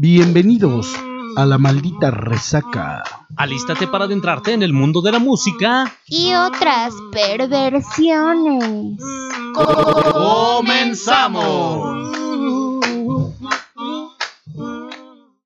Bienvenidos a la maldita resaca. Alístate para adentrarte en el mundo de la música y otras perversiones. ¡Comenzamos!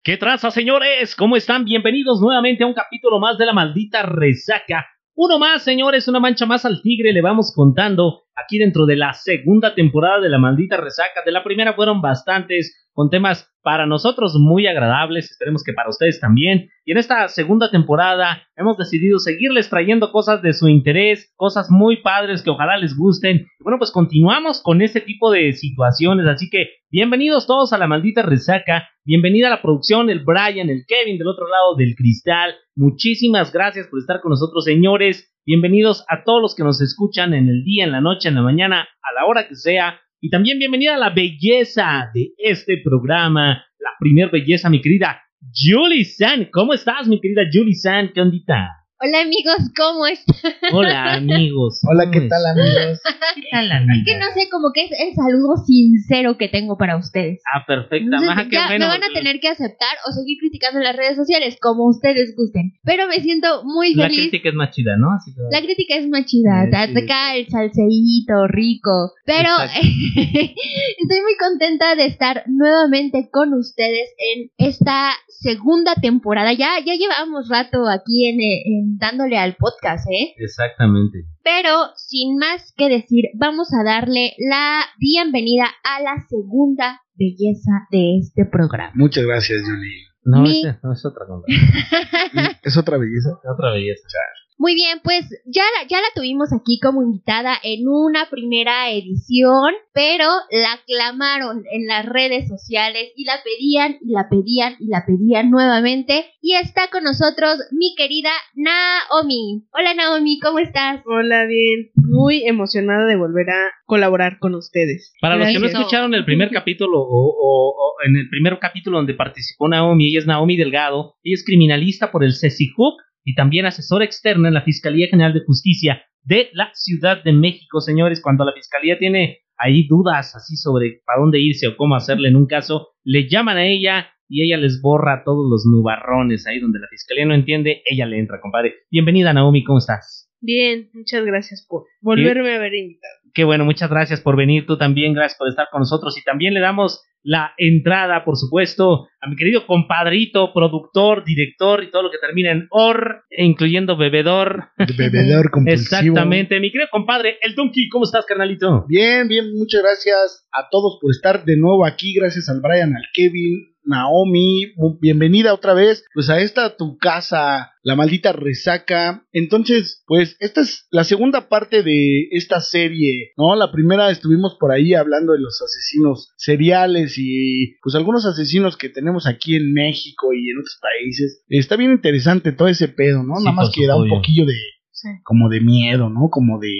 ¿Qué traza, señores? ¿Cómo están? Bienvenidos nuevamente a un capítulo más de la maldita resaca. Uno más, señores, una mancha más al tigre, le vamos contando aquí dentro de la segunda temporada de la maldita resaca. De la primera fueron bastantes, con temas para nosotros muy agradables, esperemos que para ustedes también. Y en esta segunda temporada hemos decidido seguirles trayendo cosas de su interés, cosas muy padres que ojalá les gusten. Bueno, pues continuamos con este tipo de situaciones, así que bienvenidos todos a la maldita resaca, bienvenida a la producción, el Brian, el Kevin del otro lado del cristal. Muchísimas gracias por estar con nosotros, señores. Bienvenidos a todos los que nos escuchan en el día, en la noche, en la mañana, a la hora que sea. Y también bienvenida a la belleza de este programa, la primer belleza, mi querida Julie San. ¿Cómo estás, mi querida Julie San? ¿Qué ondita? Hola amigos, ¿cómo están? Hola amigos. Hola, ¿qué tal amigos? ¿Qué tal amigos? Es que no sé, como que es el saludo sincero que tengo para ustedes. Ah. Entonces, Maja, qué ya bueno. me van a tener que aceptar o seguir criticando en las redes sociales, como ustedes gusten. Pero me siento muy La feliz. crítica es más chida, ¿no? Así que- La crítica es más chida, sí. acá el salseíto rico, pero estoy muy contenta de estar nuevamente con ustedes en esta segunda temporada. Ya, ya llevamos rato aquí en, en dándole al podcast, ¿eh? Exactamente. Pero sin más que decir, vamos a darle la bienvenida a la segunda belleza de este programa. Muchas gracias, Julie. No, Mi- ese- no es otra cosa. ¿Es otra belleza? otra belleza. Muy bien, pues ya la, ya la tuvimos aquí como invitada en una primera edición, pero la aclamaron en las redes sociales y la pedían y la pedían y la pedían nuevamente. Y está con nosotros mi querida Naomi. Hola Naomi, ¿cómo estás? Hola, bien. Muy emocionada de volver a colaborar con ustedes. Para los que no escucharon el primer capítulo o, o- o en el primer capítulo donde participó Naomi, ella es Naomi Delgado, ella es criminalista por el CECIJUC y también asesora externa en la Fiscalía General de Justicia de la Ciudad de México, señores. Cuando la Fiscalía tiene ahí dudas así sobre para dónde irse o cómo hacerle en un caso, le llaman a ella y ella les borra todos los nubarrones ahí donde la Fiscalía no entiende, ella le entra, compadre. Bienvenida Naomi, ¿cómo estás? Bien, muchas gracias por volverme a ver invitado. Qué bueno, muchas gracias por venir tú también, gracias por estar con nosotros y también le damos la entrada, por supuesto, a mi querido compadrito, productor, director y todo lo que termina en or, incluyendo bebedor. Bebedor compulsivo. Exactamente, mi querido compadre, el Donkey, ¿cómo estás, carnalito? Bien, bien, muchas gracias a todos por estar de nuevo aquí. Gracias al Brian, al Kevin, Naomi. Bienvenida otra vez, pues a esta tu casa, la maldita resaca. Entonces, pues esta es la segunda parte de esta serie, ¿no? La primera estuvimos por ahí hablando de los asesinos seriales y pues algunos asesinos que tenemos aquí en México y en otros países. Está bien interesante todo ese pedo, ¿no? Sí, Nada más que da un poquillo de Sí. como de miedo, ¿no? Como de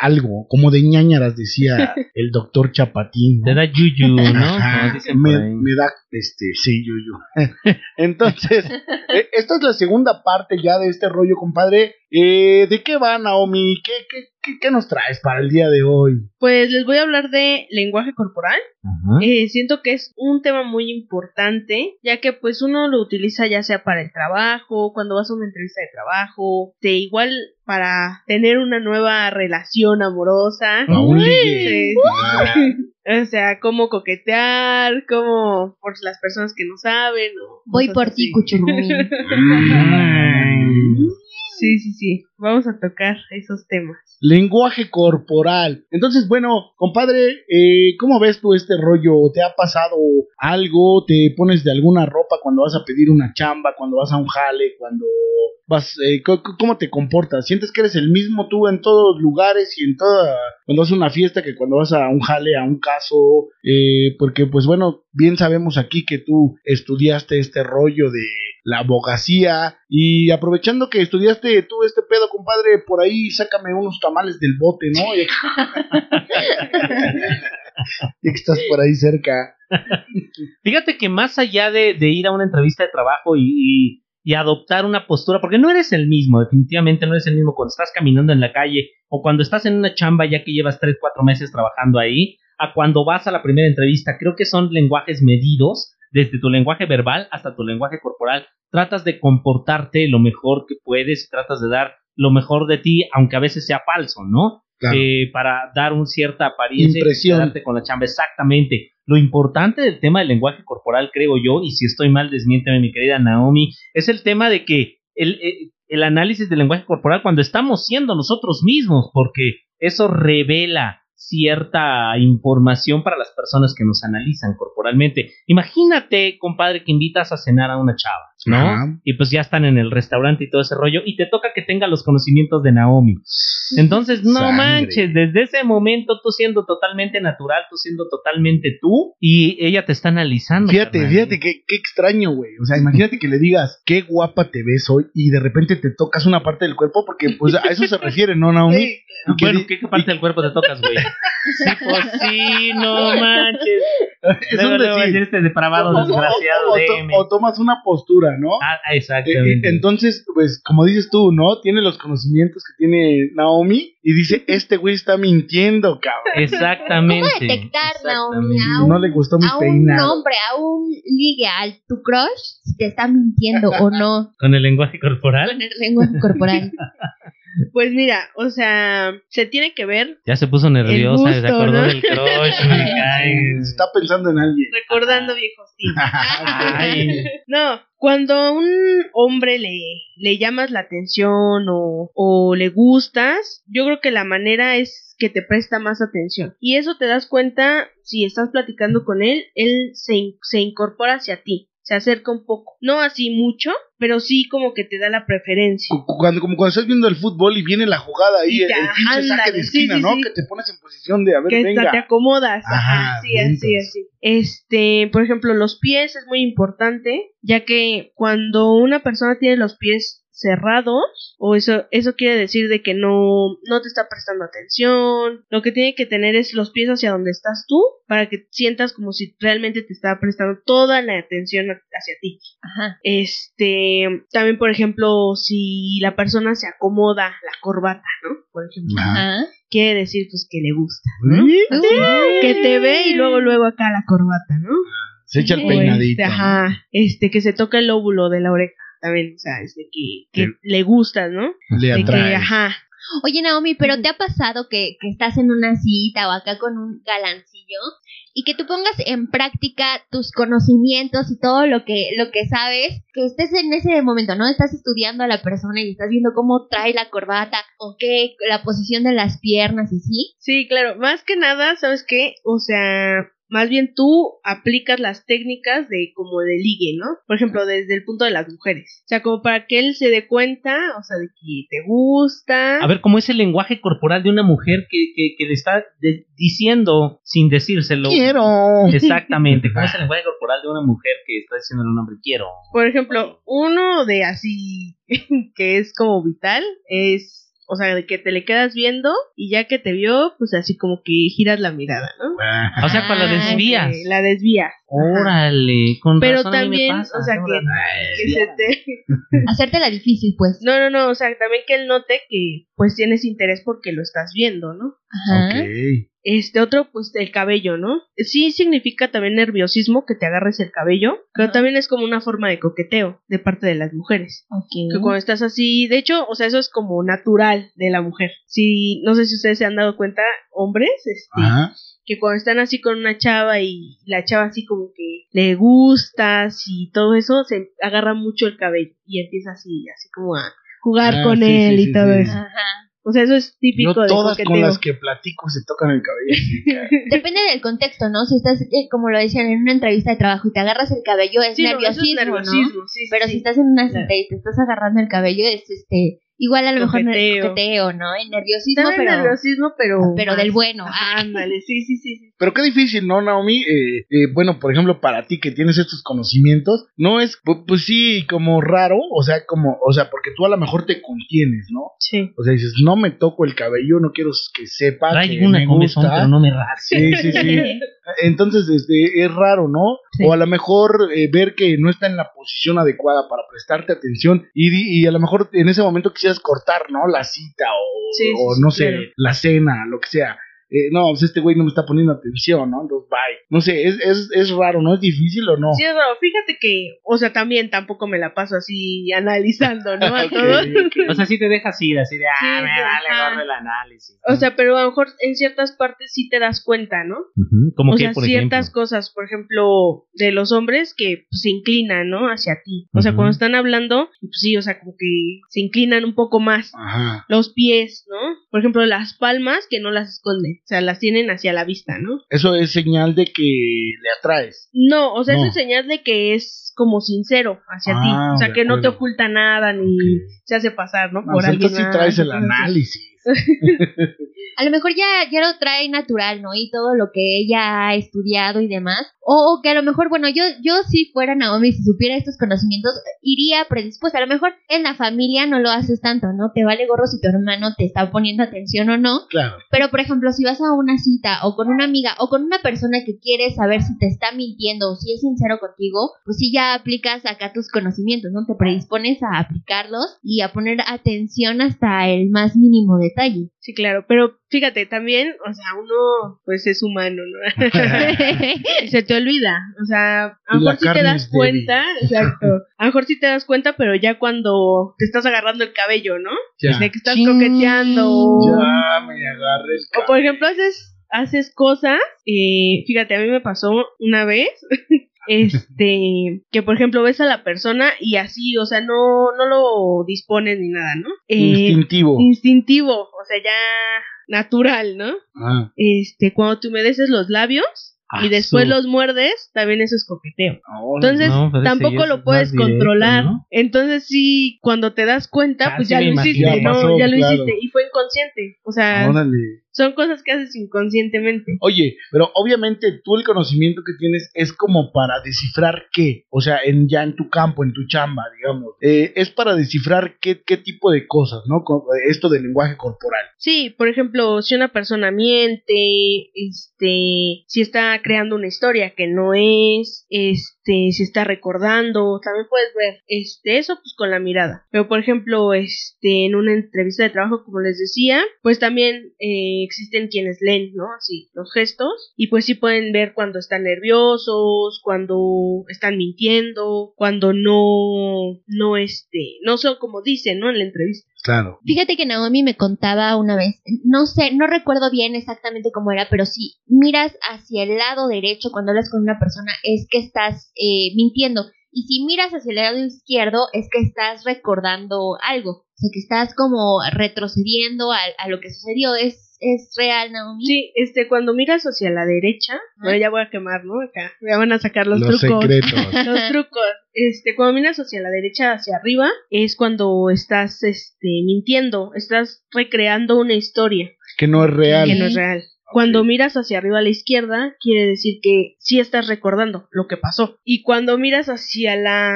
algo, como de ñañaras, decía el doctor Chapatín. ¿no? Te da yuyu, ¿no? Ajá, me da, este, sí, yo, yo. Entonces, eh, esta es la segunda parte ya de este rollo, compadre. Eh, ¿De qué va, Naomi? ¿Qué, qué, qué, qué nos traes para el día de hoy? Pues les voy a hablar de lenguaje corporal. Ajá. Eh, siento que es un tema muy importante, ya que pues uno lo utiliza ya sea para el trabajo, cuando vas a una entrevista de trabajo, de igual para tener una nueva relación amorosa. Sí. Ah, O sea, cómo coquetear, cómo por las personas que no saben. o Voy por ti, Cuchurrumín. mm. Sí, sí, sí. Vamos a tocar esos temas. Lenguaje corporal. Entonces, bueno, compadre, eh, ¿cómo ves tú este rollo? ¿Te ha pasado algo? ¿Te pones de alguna ropa cuando vas a pedir una chamba, cuando vas a un jale, cuando vas, eh, ¿cómo te comportas? ¿Sientes que eres el mismo tú en todos los lugares y en toda, cuando vas a una fiesta que cuando vas a un jale, a un caso? Eh, porque, pues bueno, bien sabemos aquí que tú estudiaste este rollo de la abogacía y aprovechando que estudiaste tú este pedo, compadre, por ahí sácame unos tamales del bote, ¿no? Ya que estás por ahí cerca. Fíjate que más allá de, de ir a una entrevista de trabajo y, y- y adoptar una postura, porque no eres el mismo, definitivamente no eres el mismo cuando estás caminando en la calle o cuando estás en una chamba ya que llevas 3, 4 meses trabajando ahí, a cuando vas a la primera entrevista. Creo que son lenguajes medidos desde tu lenguaje verbal hasta tu lenguaje corporal. Tratas de comportarte lo mejor que puedes y tratas de dar lo mejor de ti, aunque a veces sea falso, ¿no? Claro. Eh, para dar una cierta apariencia Impresión. y con la chamba. Exactamente. Lo importante del tema del lenguaje corporal, creo yo, y si estoy mal, desmiénteme, mi querida Naomi, es el tema de que el, el- el análisis del lenguaje corporal cuando estamos siendo nosotros mismos, porque eso revela cierta información para las personas que nos analizan corporalmente. Imagínate, compadre, que invitas a cenar a una chava, ¿no? Ajá. Y pues ya están en el restaurante y todo ese rollo, y te toca que tenga los conocimientos de Naomi. Entonces, no Sangre. manches, desde ese momento tú siendo totalmente natural, tú siendo totalmente tú, y ella te está analizando. Fíjate, carnal. fíjate qué, qué extraño, güey. O sea, imagínate que le digas, qué guapa te ves hoy y de repente te tocas una parte del cuerpo porque pues a eso se refiere, ¿no, Naomi? Sí, Y Bueno, ¿qué, qué parte del cuerpo te tocas, güey? Sí, pues sí, no manches. es Luego, un decir. este depravado, O- desgraciado, o tomas una postura, ¿no? Ah, Eh, eh, exactamente. entonces, pues, como dices tú, ¿no? Tiene los conocimientos que tiene Naomi y dice, este güey está mintiendo, cabrón. Exactamente. ¿Cómo detectar, Naomi, exactamente. a un, No le gustó mi a un hombre, a un ligue, a tu crush, si te está mintiendo o no Con el lenguaje corporal. con el lenguaje corporal? Pues mira, o sea, se tiene que ver Ya se puso nerviosa, El se gusto, acordó ¿no? del crush. Está pensando en alguien. recordando viejos tiempos. Ay. No, cuando a un hombre le, le llamas la atención o, o le gustas, yo creo que la manera es que te presta más atención. Y eso te das cuenta si estás platicando con él, él se, se incorpora hacia ti, se acerca un poco. No así mucho, pero sí como que te da la preferencia. Cu- Cuando, como cuando estás viendo el fútbol y viene la jugada ahí, Y el, el pinche saque de esquina, sí, ¿no? sí. Que te pones en posición de, a ver, que venga. te acomodas. Ajá, Ajá, sí, así, vientos. así. Este, por ejemplo, los pies es muy importante, ya que cuando una persona tiene los pies cerrados, o eso, eso quiere decir de que no, no te está prestando atención, lo que tiene que tener es los pies hacia donde estás tú, para que sientas como si realmente te está prestando toda la atención hacia ti. Ajá. Este, también, por ejemplo, si la persona se acomoda la corbata, ¿no? Por ejemplo, Ajá. Quiere decir pues que le gusta, ¿no? ¿Sí? que te ve y luego luego acá la corbata, ¿no? Se echa el peinadito. este, ¿no? ajá, este que se toca el lóbulo de la oreja también, o sea, es de que, que le gustas, ¿no? Le De que, atrae. ajá, Oye, Naomi, pero ¿te ha pasado que, que estás en una cita o acá con un galancillo y que tú pongas en práctica tus conocimientos y todo lo que, lo que sabes, que estés en ese momento, ¿no? Estás estudiando a la persona y estás viendo cómo trae la corbata o qué, la posición de las piernas y sí. sí, claro, más que nada, ¿sabes qué? O sea, más bien tú aplicas las técnicas de como de ligue, ¿no? Por ejemplo, desde el punto de las mujeres. O sea, como para que él se dé cuenta, o sea, de que te gusta. A ver, ¿cómo es el lenguaje corporal de una mujer que, que, que le está de- diciendo sin decírselo? Quiero. Exactamente. ¿Cómo es el lenguaje corporal de una mujer que está diciendo a un hombre quiero? Por ejemplo, uno de así que es como vital es, o sea, de que te le quedas viendo y ya que te vio, pues así como que giras la mirada, ¿no? O sea, cuando la Ah, desvías. Que la desvías. Órale, con Pero razón mí me también, pasa, o sea, que, se te... Hacértela difícil, pues. No, no, no, o sea, también que él note que pues tienes interés porque lo estás viendo, ¿no? Ajá. Ok. Este otro, pues el cabello, ¿no? Sí significa también nerviosismo que te agarres el cabello, pero también es como una forma de coqueteo de parte de las mujeres. Ok. Que cuando estás así, de hecho, o sea, eso es como natural de la mujer. Si, no sé si ustedes se han dado cuenta, hombres, este, Ajá. Que cuando están así con una chava y la chava así como que le gustas y todo eso, se agarra mucho el cabello y empieza así, así como a jugar Ah, con sí, él sí, y sí, todo sí. eso. Ajá. O sea, eso es típico de todas con las que platico se tocan el cabello. Depende del contexto, ¿no? Si estás, eh, como lo decían, en una entrevista de trabajo y te agarras el cabello, es Sí, no, eso nerviosismo, es ¿no? nerviosismo, sí, sí, Pero sí. si estás en una Claro. cita y te estás agarrando el cabello, es este igual a lo mejor Coqueteo. no- coqueteo, ¿no? El nerviosismo, También pero, nerviosismo, pero... pero más. del bueno. Ah. ándale, sí, sí, sí, sí. Pero qué difícil, ¿no, Naomi? Eh, eh, bueno, por ejemplo, para ti que tienes estos conocimientos, no es, pu- pues sí, como raro, o sea, como, o sea, porque tú a lo mejor te contienes, ¿no? Sí. O sea, dices, no me toco el cabello, no quiero que sepa que Traigo una me comezón, gusta. pero no me rasque. Sí, sí, sí. Entonces, este, es raro, ¿no? Sí. O a lo mejor eh, ver que no está en la posición adecuada para prestarte atención y, di- y a lo mejor en ese momento quisieras cortar, ¿no? La cita o, Sí, no sé, claro. la cena, lo que sea. Eh, no, pues este güey no me está poniendo atención, ¿no? Entonces, bye. No sé, es, es, es raro, ¿no? ¿Es difícil o no? Sí, es raro. Fíjate que, o sea, también tampoco me la paso así analizando, ¿no? A Ok, todo. ok. O sea, sí te dejas ir así de, ah, Sí, me vale gorro el análisis. O sea, pero a lo mejor en ciertas partes sí te das cuenta, ¿no? Como o que, sea, por ciertas ejemplo. cosas, por ejemplo, de los hombres que pues, se inclinan, ¿no? Hacia ti. O sea, cuando están hablando, pues sí, o sea, como que se inclinan un poco más. Ajá. Los pies, ¿no? Por ejemplo, las palmas que no las esconden, o sea, las tienen hacia la vista, ¿no? Eso es señal de que le atraes. No, o sea, No. eso es señal de que es como sincero hacia Ah, ti. O sea, que no te oculta nada ni se hace pasar, ¿no? No, Por pues alguien entonces sí traes el análisis. A lo mejor ya, ya lo trae natural, ¿no? Y todo lo que ella ha estudiado y demás. O, o que a lo mejor, bueno, yo, yo si fuera Naomi, si supiera estos conocimientos, iría predispuesta. A lo mejor en la familia no lo haces tanto, ¿no? Te vale gorro si tu hermano te está poniendo atención o no. Claro. Pero, por ejemplo, si vas a una cita o con una amiga o con una persona que quiere saber si te está mintiendo o si es sincero contigo, pues sí ya aplicas acá tus conocimientos, ¿no? Te predispones a aplicarlos y a poner atención hasta el más mínimo detalle. Sí, claro, pero fíjate, también, o sea, uno pues es humano, ¿no? Y se te olvida, o sea, a Y lo mejor sí te das cuenta, exacto, a lo mejor sí te das cuenta, pero ya cuando te estás agarrando el cabello, ¿no? Ya. De que estás coqueteando. Ya me agarré el O por ejemplo, haces, haces cosas, eh, fíjate, a mí me pasó una vez, este, que por ejemplo ves a la persona y así, o sea, no, no lo dispones ni nada, ¿no? Eh, instintivo. instintivo, o sea, ya natural, ¿no? Ah, Este, cuando tú humedeces los labios y Ah, después los muerdes, también eso es coqueteo. Entonces, No, tampoco lo puedes directo, controlar. ¿no? Entonces, sí, cuando te das cuenta, pues sí ya lo hiciste, Ya ¿no? pasó, ya lo claro. hiciste y fue inconsciente. O sea, órale. Son cosas que haces inconscientemente. Oye, pero obviamente tú el conocimiento que tienes es como para descifrar qué, o sea, en ya en tu campo, en tu chamba, digamos, Eh, es para descifrar qué, qué tipo de cosas, ¿no? Esto del lenguaje corporal. Sí, por ejemplo, si una persona miente, este, si está creando una historia que no es, este, si está recordando, también puedes ver, este, eso pues con la mirada. Pero por ejemplo, este, en una entrevista de trabajo, como les decía, pues también eh, existen quienes leen, ¿no? Así, los gestos, y pues sí pueden ver cuando están nerviosos, cuando están mintiendo, cuando no, no, este, no son como dicen, ¿no? En la entrevista. Fíjate que Naomi me contaba una vez, no sé, no recuerdo bien exactamente cómo era, pero si miras hacia el lado derecho cuando hablas con una persona es que estás eh, mintiendo. Y si miras hacia el lado izquierdo es que estás recordando algo. O sea, que estás como retrocediendo a, a lo que sucedió. ¿Es, es real, Naomi? Sí, este, cuando miras hacia la derecha, bueno, ya voy a quemar, ¿no? Acá, ya van a sacar los, Los trucos. secretos. Los trucos. Este, cuando miras hacia la derecha, hacia arriba, es cuando estás, este, mintiendo, estás recreando una historia que no es real. que no es real. Cuando miras hacia arriba a la izquierda, quiere decir que sí estás recordando lo que pasó. Y cuando miras hacia la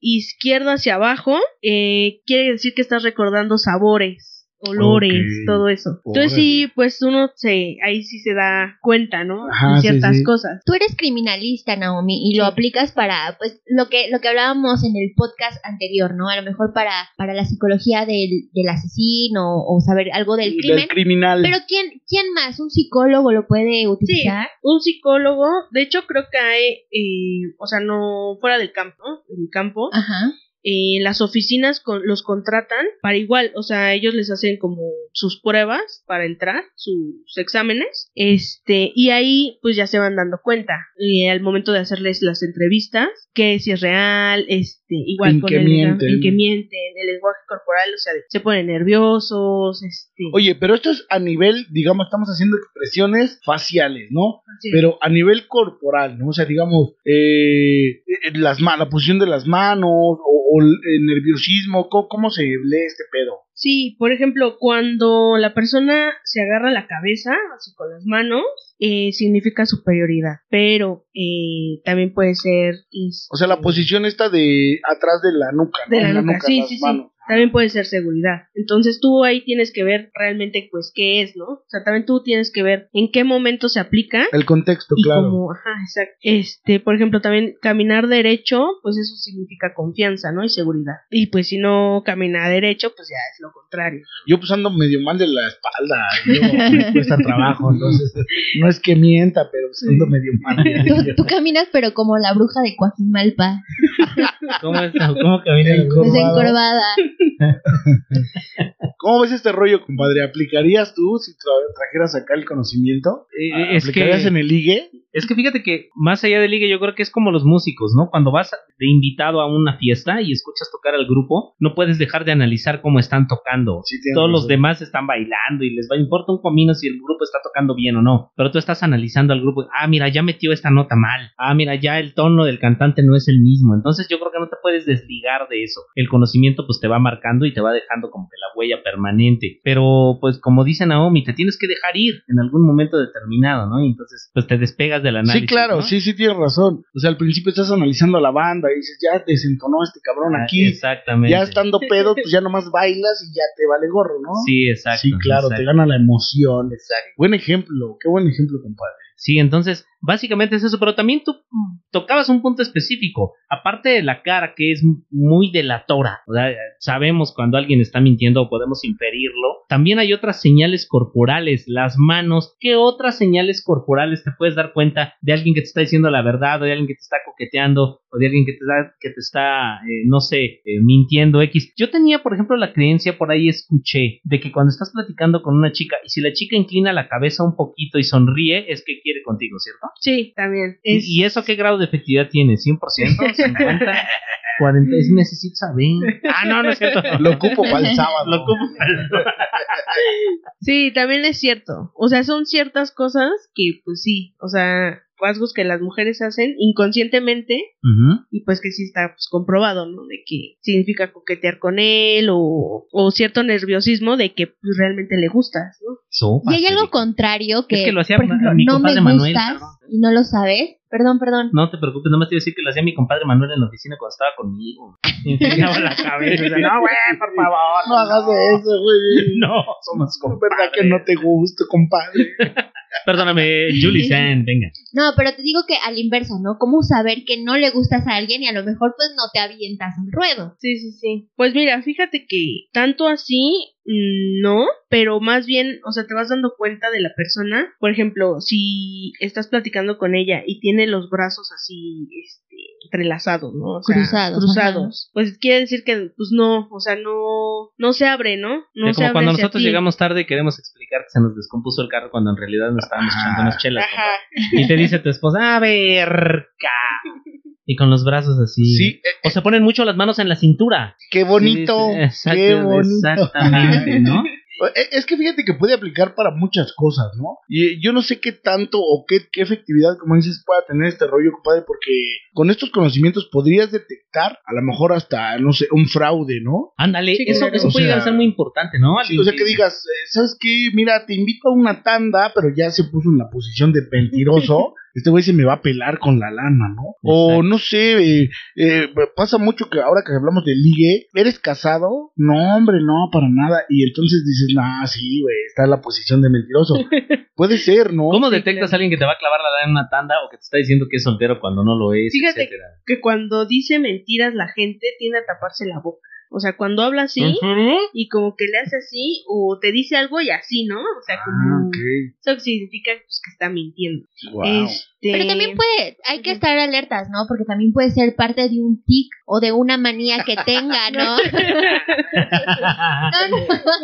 izquierda, hacia abajo, eh, quiere decir que estás recordando sabores, olores, Ok. todo eso. Entonces sí, pues uno se, ahí sí se da cuenta, ¿no? Ajá, De ciertas sí. cosas. Tú eres criminalista, Naomi, y lo Sí. aplicas para, pues, lo que, lo que hablábamos en el podcast anterior, ¿no? A lo mejor para, para la psicología del, del asesino o saber algo del crimen. Del criminal. Pero ¿quién, ¿quién más? ¿Un psicólogo lo puede utilizar? Un psicólogo, de hecho creo que hay, eh, o sea, no fuera del campo, ¿no? del campo, Ajá. Eh, las oficinas con- los contratan para igual, o sea, ellos les hacen como sus pruebas para entrar, sus exámenes, este, y ahí pues ya se van dando cuenta, y al momento de hacerles las entrevistas, que si es real, este, igual con que el mienten. en que mienten, el lenguaje corporal, o sea, se ponen nerviosos, este, Oye, pero esto es a nivel, digamos, estamos haciendo expresiones faciales, ¿no? sí. Pero a nivel corporal, ¿no? O sea, digamos, eh, eh, las la posición de las manos o, o el nerviosismo, ¿cómo, cómo se lee este pedo? Sí, por ejemplo, cuando la persona se agarra la cabeza, así con las manos, eh, significa superioridad, pero eh, también puede ser... es- O sea, la posición esta de atrás de la nuca, ¿no? De la nuca, sí, sí, sí. También puede ser seguridad. Entonces tú ahí tienes que ver realmente pues qué es, ¿no? O sea, también tú tienes que ver en qué momento se aplica. El contexto, y claro. como, ajá, exacto. Este, por ejemplo, también caminar derecho, pues eso significa confianza, ¿no? Y seguridad. Y pues si no camina derecho, pues ya es lo contrario. Yo pues ando medio mal de la espalda. Yo, me cuesta trabajo, entonces no es que mienta, pero pues, ando medio mal. Tú, tú caminas, pero como la bruja de Coajimalpa, ¿Cómo, es, ¿Cómo camina desencorvada. ¿Cómo ves este rollo, compadre? ¿Aplicarías tú si tra- trajeras acá el conocimiento? Eh, es que- ¿Aplicarías en el ligue? Es que fíjate que más allá de liga, yo creo que es como los músicos, ¿no? Cuando vas de invitado a una fiesta y escuchas tocar al grupo, no puedes dejar de analizar cómo están tocando. Sí, Todos los demás están bailando y les va importa un comino si el grupo está tocando bien o no. Pero tú estás analizando al grupo. Ah, mira, ya metió esta nota mal. Ah, mira, ya el tono del cantante no es el mismo. Entonces yo creo que no te puedes desligar de eso. El conocimiento pues te va marcando y te va dejando como que la huella permanente. Pero pues como dice Naomi, te tienes que dejar ir en algún momento determinado, ¿no? Y entonces pues te despegas del análisis. Sí, claro, ¿no? sí, sí tienes razón. O sea, al principio estás analizando a la banda y dices, ya desentonó este cabrón Ah, aquí. Exactamente. Ya estando pedo, pues ya nomás bailas y ya te vale gorro, ¿no? Sí, exacto. Sí, claro, te gana la emoción. Exacto. Buen ejemplo, qué buen ejemplo, compadre. Sí, entonces, básicamente es eso, pero también tú mm, tocabas un punto específico, aparte de la cara que es muy delatora, sabemos cuando alguien está mintiendo o podemos inferirlo, también hay otras señales corporales, las manos, ¿qué otras señales corporales te puedes dar cuenta de alguien que te está diciendo la verdad, o de alguien que te está coqueteando, o de alguien que te está, que te está eh, no sé, eh, mintiendo X? Yo tenía, por ejemplo, la creencia, por ahí escuché, de que cuando estás platicando con una chica, y si la chica inclina la cabeza un poquito y sonríe, es que quiere contigo, ¿cierto? Sí, también. ¿Y- Es- ¿Y eso qué grado de efectividad tiene? ¿100%? ¿50? 40? Es necesito saber. Ah, no, no es cierto. Lo ocupo para el sábado. Lo ocupo Sí, también es cierto. O sea, son ciertas cosas que, pues sí, o sea, rasgos que las mujeres hacen inconscientemente y pues que sí está pues, comprobado, ¿no? De que significa coquetear con él o, o cierto nerviosismo de que pues, realmente le gustas, ¿no? Y hay algo contrario que, Es que lo hacía por ejemplo, mi no me Manuel, gustas perdón. Y no lo sabes. Perdón, perdón. No te preocupes, nomás te iba a decir que lo hacía mi compadre Manuel en la oficina cuando estaba conmigo. Me inclinaba la cabeza y decía, no, güey, por favor. No hagas eso, güey. No, somos Es compadres. verdad que no te gusta, compadre. Perdóname, Julie San, venga. No, pero te digo que al inverso, ¿no? ¿Cómo saber que no le gustas a alguien y a lo mejor pues no te avientas al ruedo? Sí, sí, sí. Pues mira, fíjate que tanto así, no, pero más bien, o sea, te vas dando cuenta de la persona. Por ejemplo, si estás platicando con ella y tiene los brazos así, este, entrelazados, ¿no? O sea, Cruzados, Cruzados. Pues quiere decir que, pues no, o sea, no, no se abre, ¿no? No se como abre cuando nosotros llegamos tarde y queremos explicar que se nos descompuso el carro cuando en realidad nos estábamos echando unas chelas. Ajá. Y te dice tu esposa, a ver, ca". Y con los brazos así. Sí, eh, O se ponen mucho las manos en la cintura. qué bonito. Sí, sí, exacto, qué bonito. Exactamente, ¿no? Eh, Es que fíjate que puede aplicar para muchas cosas, ¿no? Y yo no sé qué tanto o qué, qué efectividad, como dices, pueda tener este rollo, compadre, porque con estos conocimientos podrías detectar a lo mejor hasta, no sé, un fraude, ¿no? Ándale, Sí, eso, eso puede llegar a ser muy importante, ¿no? Sí, o sea, que digas, eh, ¿sabes qué? Mira, te invito a una tanda, pero ya se puso en la posición de mentiroso. Este güey se me va a pelar con la lana, ¿no? O no sé, eh, eh, pasa mucho que ahora que hablamos de ligue, ¿eres casado? No, hombre, no, para nada. Y entonces dices, nah, sí, güey, está en la posición de mentiroso. Puede ser, ¿no? ¿Cómo detectas a alguien que te va a clavar la lana en una tanda o que te está diciendo que es soltero cuando no lo es, Fíjate etcétera? Que cuando dice mentiras la gente tiende a taparse la boca. O sea, cuando habla así y como que le hace así o te dice algo y así, ¿no? O sea, como... Ah. Eso significa pues, que está mintiendo. Wow. Este, Pero también puede, hay que estar alertas, ¿no? Porque también puede ser parte de un tic o de una manía que tenga, ¿no? no, no.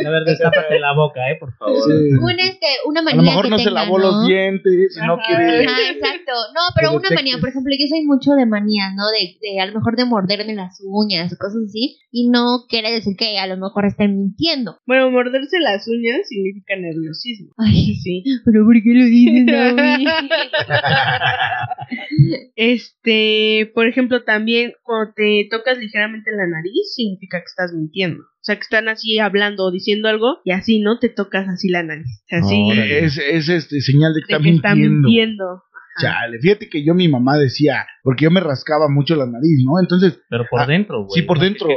A ver, destápate la boca, eh, por favor. Sí. Un, este, una A manía lo mejor que no se tenga, lavó ¿no? los dientes y no quiere. Ajá, exacto. No, pero una manía, por ejemplo, yo soy mucho de manías, ¿no? De, de a lo mejor de morderme las uñas o cosas así. Y no quiere decir que a lo mejor estén mintiendo. Bueno, morderse las uñas significa nerviosismo. Ay, Sí. pero ¿por qué lo dices, Naomi? Este, por ejemplo, también cuando te tocas ligeramente la nariz, significa que estás mintiendo. O sea, que están así hablando o diciendo algo y así, ¿no? Te tocas así la nariz. Así, Órale. Es, es este señal de que de está que está mintiendo. mintiendo. Chale, fíjate que yo mi mamá decía, porque yo me rascaba mucho la nariz, ¿no? Entonces, Pero por Ah, dentro, güey. sí, por no, dentro.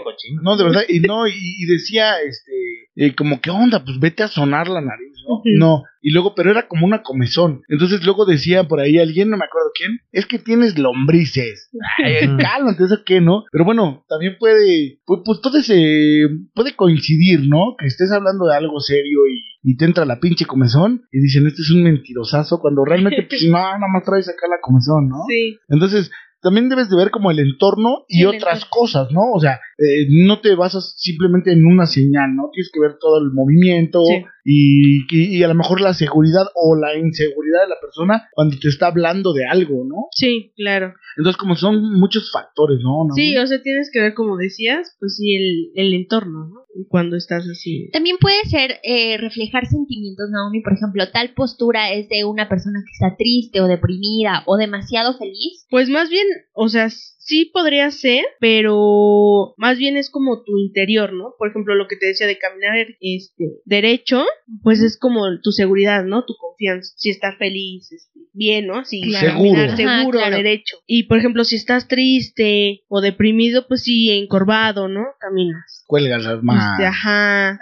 no, de verdad, y no, y, y decía, este, eh, como, ¿qué onda? Pues vete a sonar la nariz, ¿no? Y luego, pero era como una comezón. Entonces luego decía por ahí alguien, no me acuerdo quién, es que tienes lombrices. Ay, cálmate, ¿eso qué, no? Pero bueno, también puede, pues, pues todo se puede coincidir, ¿no? Que estés hablando de algo serio y, y te entra la pinche comezón y dicen, este es un mentirosazo, cuando realmente, pues no, nada más traes acá la comezón, ¿no? Sí. Entonces, también debes de ver como el entorno y El otras entorno. cosas, ¿no? O sea, eh, no te basas simplemente en una señal, ¿no? Tienes que ver todo el movimiento Sí. y, y, y a lo mejor la seguridad o la inseguridad de la persona cuando te está hablando de algo, ¿no? Sí, claro. Entonces, como son muchos factores, ¿no? ¿No? Sí, o sea, tienes que ver, como decías, pues sí, el, el entorno, ¿no? Cuando estás así. También puede ser eh, reflejar sentimientos, Naomi. Por ejemplo, tal postura es de una persona que está triste o deprimida o demasiado feliz. Pues más bien, o sea, sí podría ser, pero más bien es como tu interior, ¿no? Por ejemplo, lo que te decía de caminar este derecho, pues es como tu seguridad, ¿no? Tu confianza. Si estás feliz, este, bien, ¿no? Si Claro. caminar Seguro. seguro, Ajá, claro. derecho. Y por ejemplo, si estás triste o deprimido, pues sí, encorvado, ¿no? Caminas. Cuelgas las manos. Este, ajá.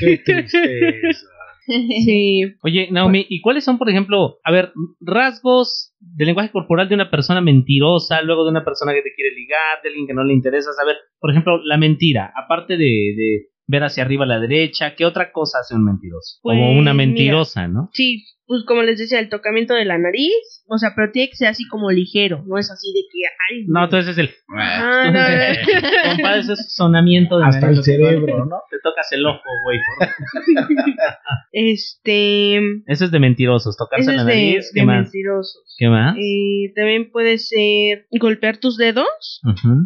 Qué tristeza. Sí. Oye, Naomi, ¿y cuáles son, por ejemplo, a ver, rasgos del lenguaje corporal de una persona mentirosa, luego de una persona que te quiere ligar, de alguien que no le interesa? A ver, por ejemplo, la mentira, aparte de, de ver hacia arriba a la derecha, ¿qué otra cosa hace un mentiroso? Como Pues, una mira. mentirosa, ¿no? Sí, pues como les decía, el tocamiento de la nariz, o sea, pero tiene que ser así como ligero, no es así de que, ay, No, entonces es el... Ah, no. Compadre, eso es sonamiento de Hasta nariz, el cerebro, ¿no? Te tocas el ojo, güey. por- este, Eso es de mentirosos, tocarse ese la es de, nariz. ¿Qué de más? mentirosos. ¿Qué más? Eh, también puede ser golpear tus dedos,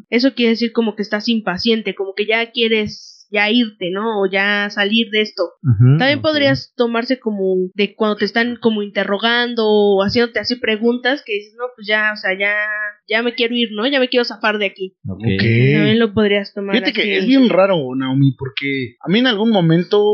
eso quiere decir como que estás impaciente, como que ya quieres ya irte, ¿no? O ya salir de esto. También podrías tomarse como de cuando te están como interrogando o haciéndote así preguntas que dices, no, pues ya, o sea, ya, ya me quiero ir, ¿no? Ya me quiero zafar de aquí. Ok. Ok. También lo podrías tomar Fíjate que es bien raro, Naomi, porque a mí en algún momento,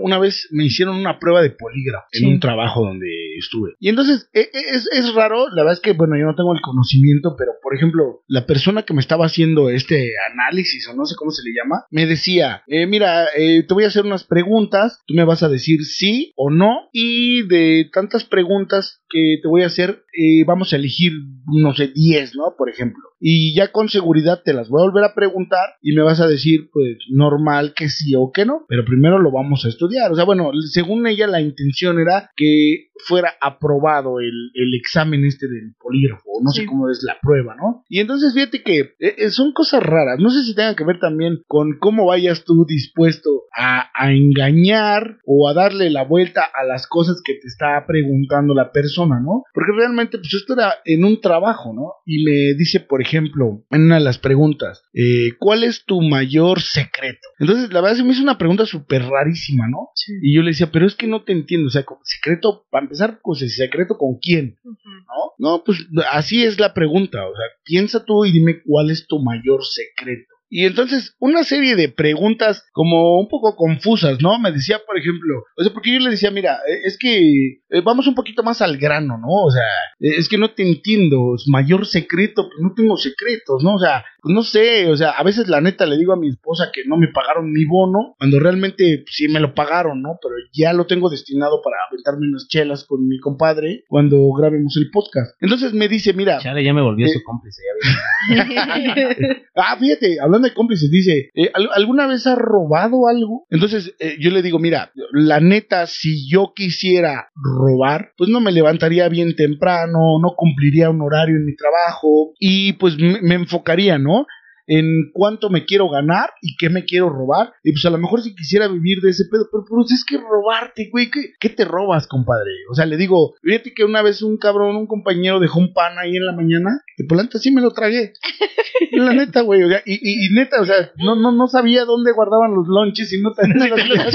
una vez me hicieron una prueba de polígrafo en un trabajo donde estuve. Y entonces e- e- es, es raro, la verdad es que, bueno, yo no tengo el conocimiento, pero por ejemplo, la persona que me estaba haciendo este análisis, o no sé cómo se le llama, me decía, eh, mira, eh, te voy a hacer unas preguntas, tú me vas a decir sí o no, y de tantas preguntas que te voy a hacer, eh, vamos a elegir, no sé, 10, ¿no? Por ejemplo. Y ya con seguridad te las voy a volver a preguntar y me vas a decir, pues, normal que sí o que no, pero primero lo vamos a estudiar. O sea, bueno, según ella la intención era que fuera aprobado el, el examen este del polígrafo, no sé cómo es la prueba, ¿no? Y entonces fíjate que eh, eh, son cosas raras, no sé si tengan que ver también con cómo vayas tú dispuesto a, a engañar o a darle la vuelta a las cosas que te está preguntando la persona, ¿no? Porque realmente, pues esto era en un trabajo, ¿no? Y me dice, por ejemplo, en una de las preguntas, eh, ¿cuál es tu mayor secreto? Entonces, la verdad se me hizo una pregunta súper rarísima, ¿no? Sí. Y yo le decía, pero es que no te entiendo, o sea, como secreto, para empezar, pues secreto con quién. ¿no? No, pues así es la pregunta, o sea, piensa tú y dime cuál es tu mayor secreto. Y entonces, una serie de preguntas como un poco confusas, ¿no? Me decía, por ejemplo, o sea, porque yo le decía, mira, eh, es que eh, vamos un poquito más al grano, ¿no? O sea, eh, es que no te entiendo, es mayor secreto, pues no tengo secretos, ¿no? O sea, pues no sé, o sea, a veces la neta le digo a mi esposa que no me pagaron mi bono, cuando realmente pues, sí me lo pagaron, ¿no? Pero ya lo tengo destinado para aventarme unas chelas con mi compadre cuando grabemos el podcast. Entonces me dice, mira, Chale, ya me volvió Eh, su cómplice. Ya ves. Ah, fíjate, hablando de cómplices, dice, eh, ¿al- ¿alguna vez has robado algo? Entonces eh, yo le digo, mira, la neta, si yo quisiera robar, pues no me levantaría bien temprano, no cumpliría un horario en mi trabajo y pues me enfocaría, ¿no? En cuánto me quiero ganar y qué me quiero robar. Y pues a lo mejor si quisiera vivir de ese pedo, pero pues es que robarte, güey, ¿qué, qué te robas, compadre? O sea, le digo, fíjate que una vez un cabrón, un compañero dejó un pan ahí en la mañana, y por la neta sí me lo tragué. La neta, güey, o sea, y, y, y neta, o sea, no, no, no sabía dónde guardaban los lonches y no tenía las.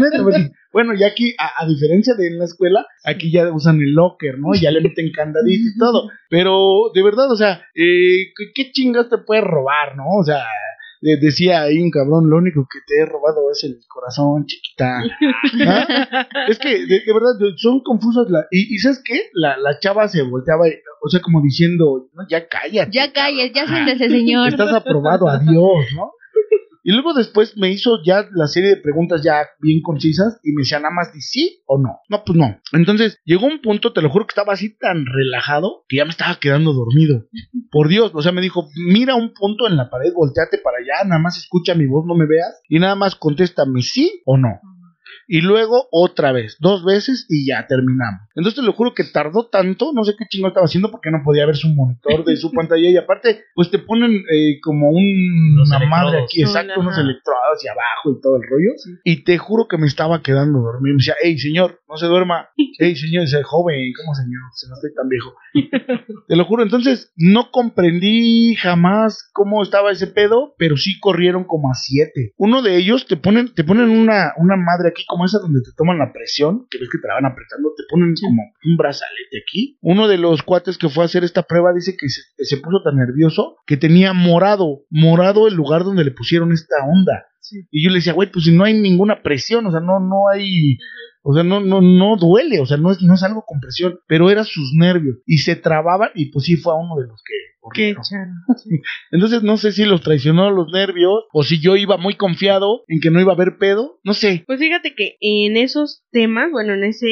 Neta, pues, bueno, ya aquí, a, a diferencia de en la escuela, aquí ya usan el locker, ¿no? Ya le meten candadito y todo. Pero, de verdad, o sea, eh, ¿qué- ¿qué chingas te puedes robar, no? O sea, le decía ahí un cabrón, lo único que te he robado es el corazón, chiquita. ¿Ah? Es que, de, de verdad, son confusas. La, y, y ¿sabes qué? La, la chava se volteaba, o sea, como diciendo, no, ya cállate. Ya calles, ya siéntese, señor. Estás aprobado, adiós, ¿no? Y luego después me hizo ya la serie de preguntas ya bien concisas y me decía nada más de sí o no. No, pues no. Entonces llegó un punto, te lo juro que estaba así tan relajado que ya me estaba quedando dormido. Por Dios, o sea, me dijo, mira un punto en la pared, volteate para allá, nada más escucha mi voz, no me veas y nada más contéstame sí o no. Y luego otra vez, dos veces y ya terminamos. Entonces te lo juro que tardó tanto, no sé qué chingo estaba haciendo porque no podía ver su monitor de su pantalla y aparte pues te ponen eh, como un- Los una madre aquí, exacto, Ajá. unos electrodos y abajo y todo el rollo. Y te juro que me estaba quedando dormido. Me decía, hey señor, no se duerma. Hey señor, ese joven, ¿cómo señor? Si no estoy tan viejo. te lo juro, entonces no comprendí jamás cómo estaba ese pedo, pero sí corrieron como a siete. Uno de ellos te ponen, te ponen una, una madre aquí como esa donde te toman la presión, que ves que te la van apretando, te ponen como un brazalete aquí. Uno de los cuates que fue a hacer esta prueba dice que se, se puso tan nervioso que tenía morado, morado el lugar donde le pusieron esta onda. Y yo le decía, güey, pues si no hay ninguna presión, o sea, no, no hay, o sea, no, no, no duele, o sea, no es, no es algo con presión, pero eran sus nervios y se trababan y pues sí fue a uno de los que Qué. Entonces no sé si los traicionó los nervios o si yo iba muy confiado en que no iba a haber pedo, no sé. Pues fíjate que en esos temas, bueno, en ese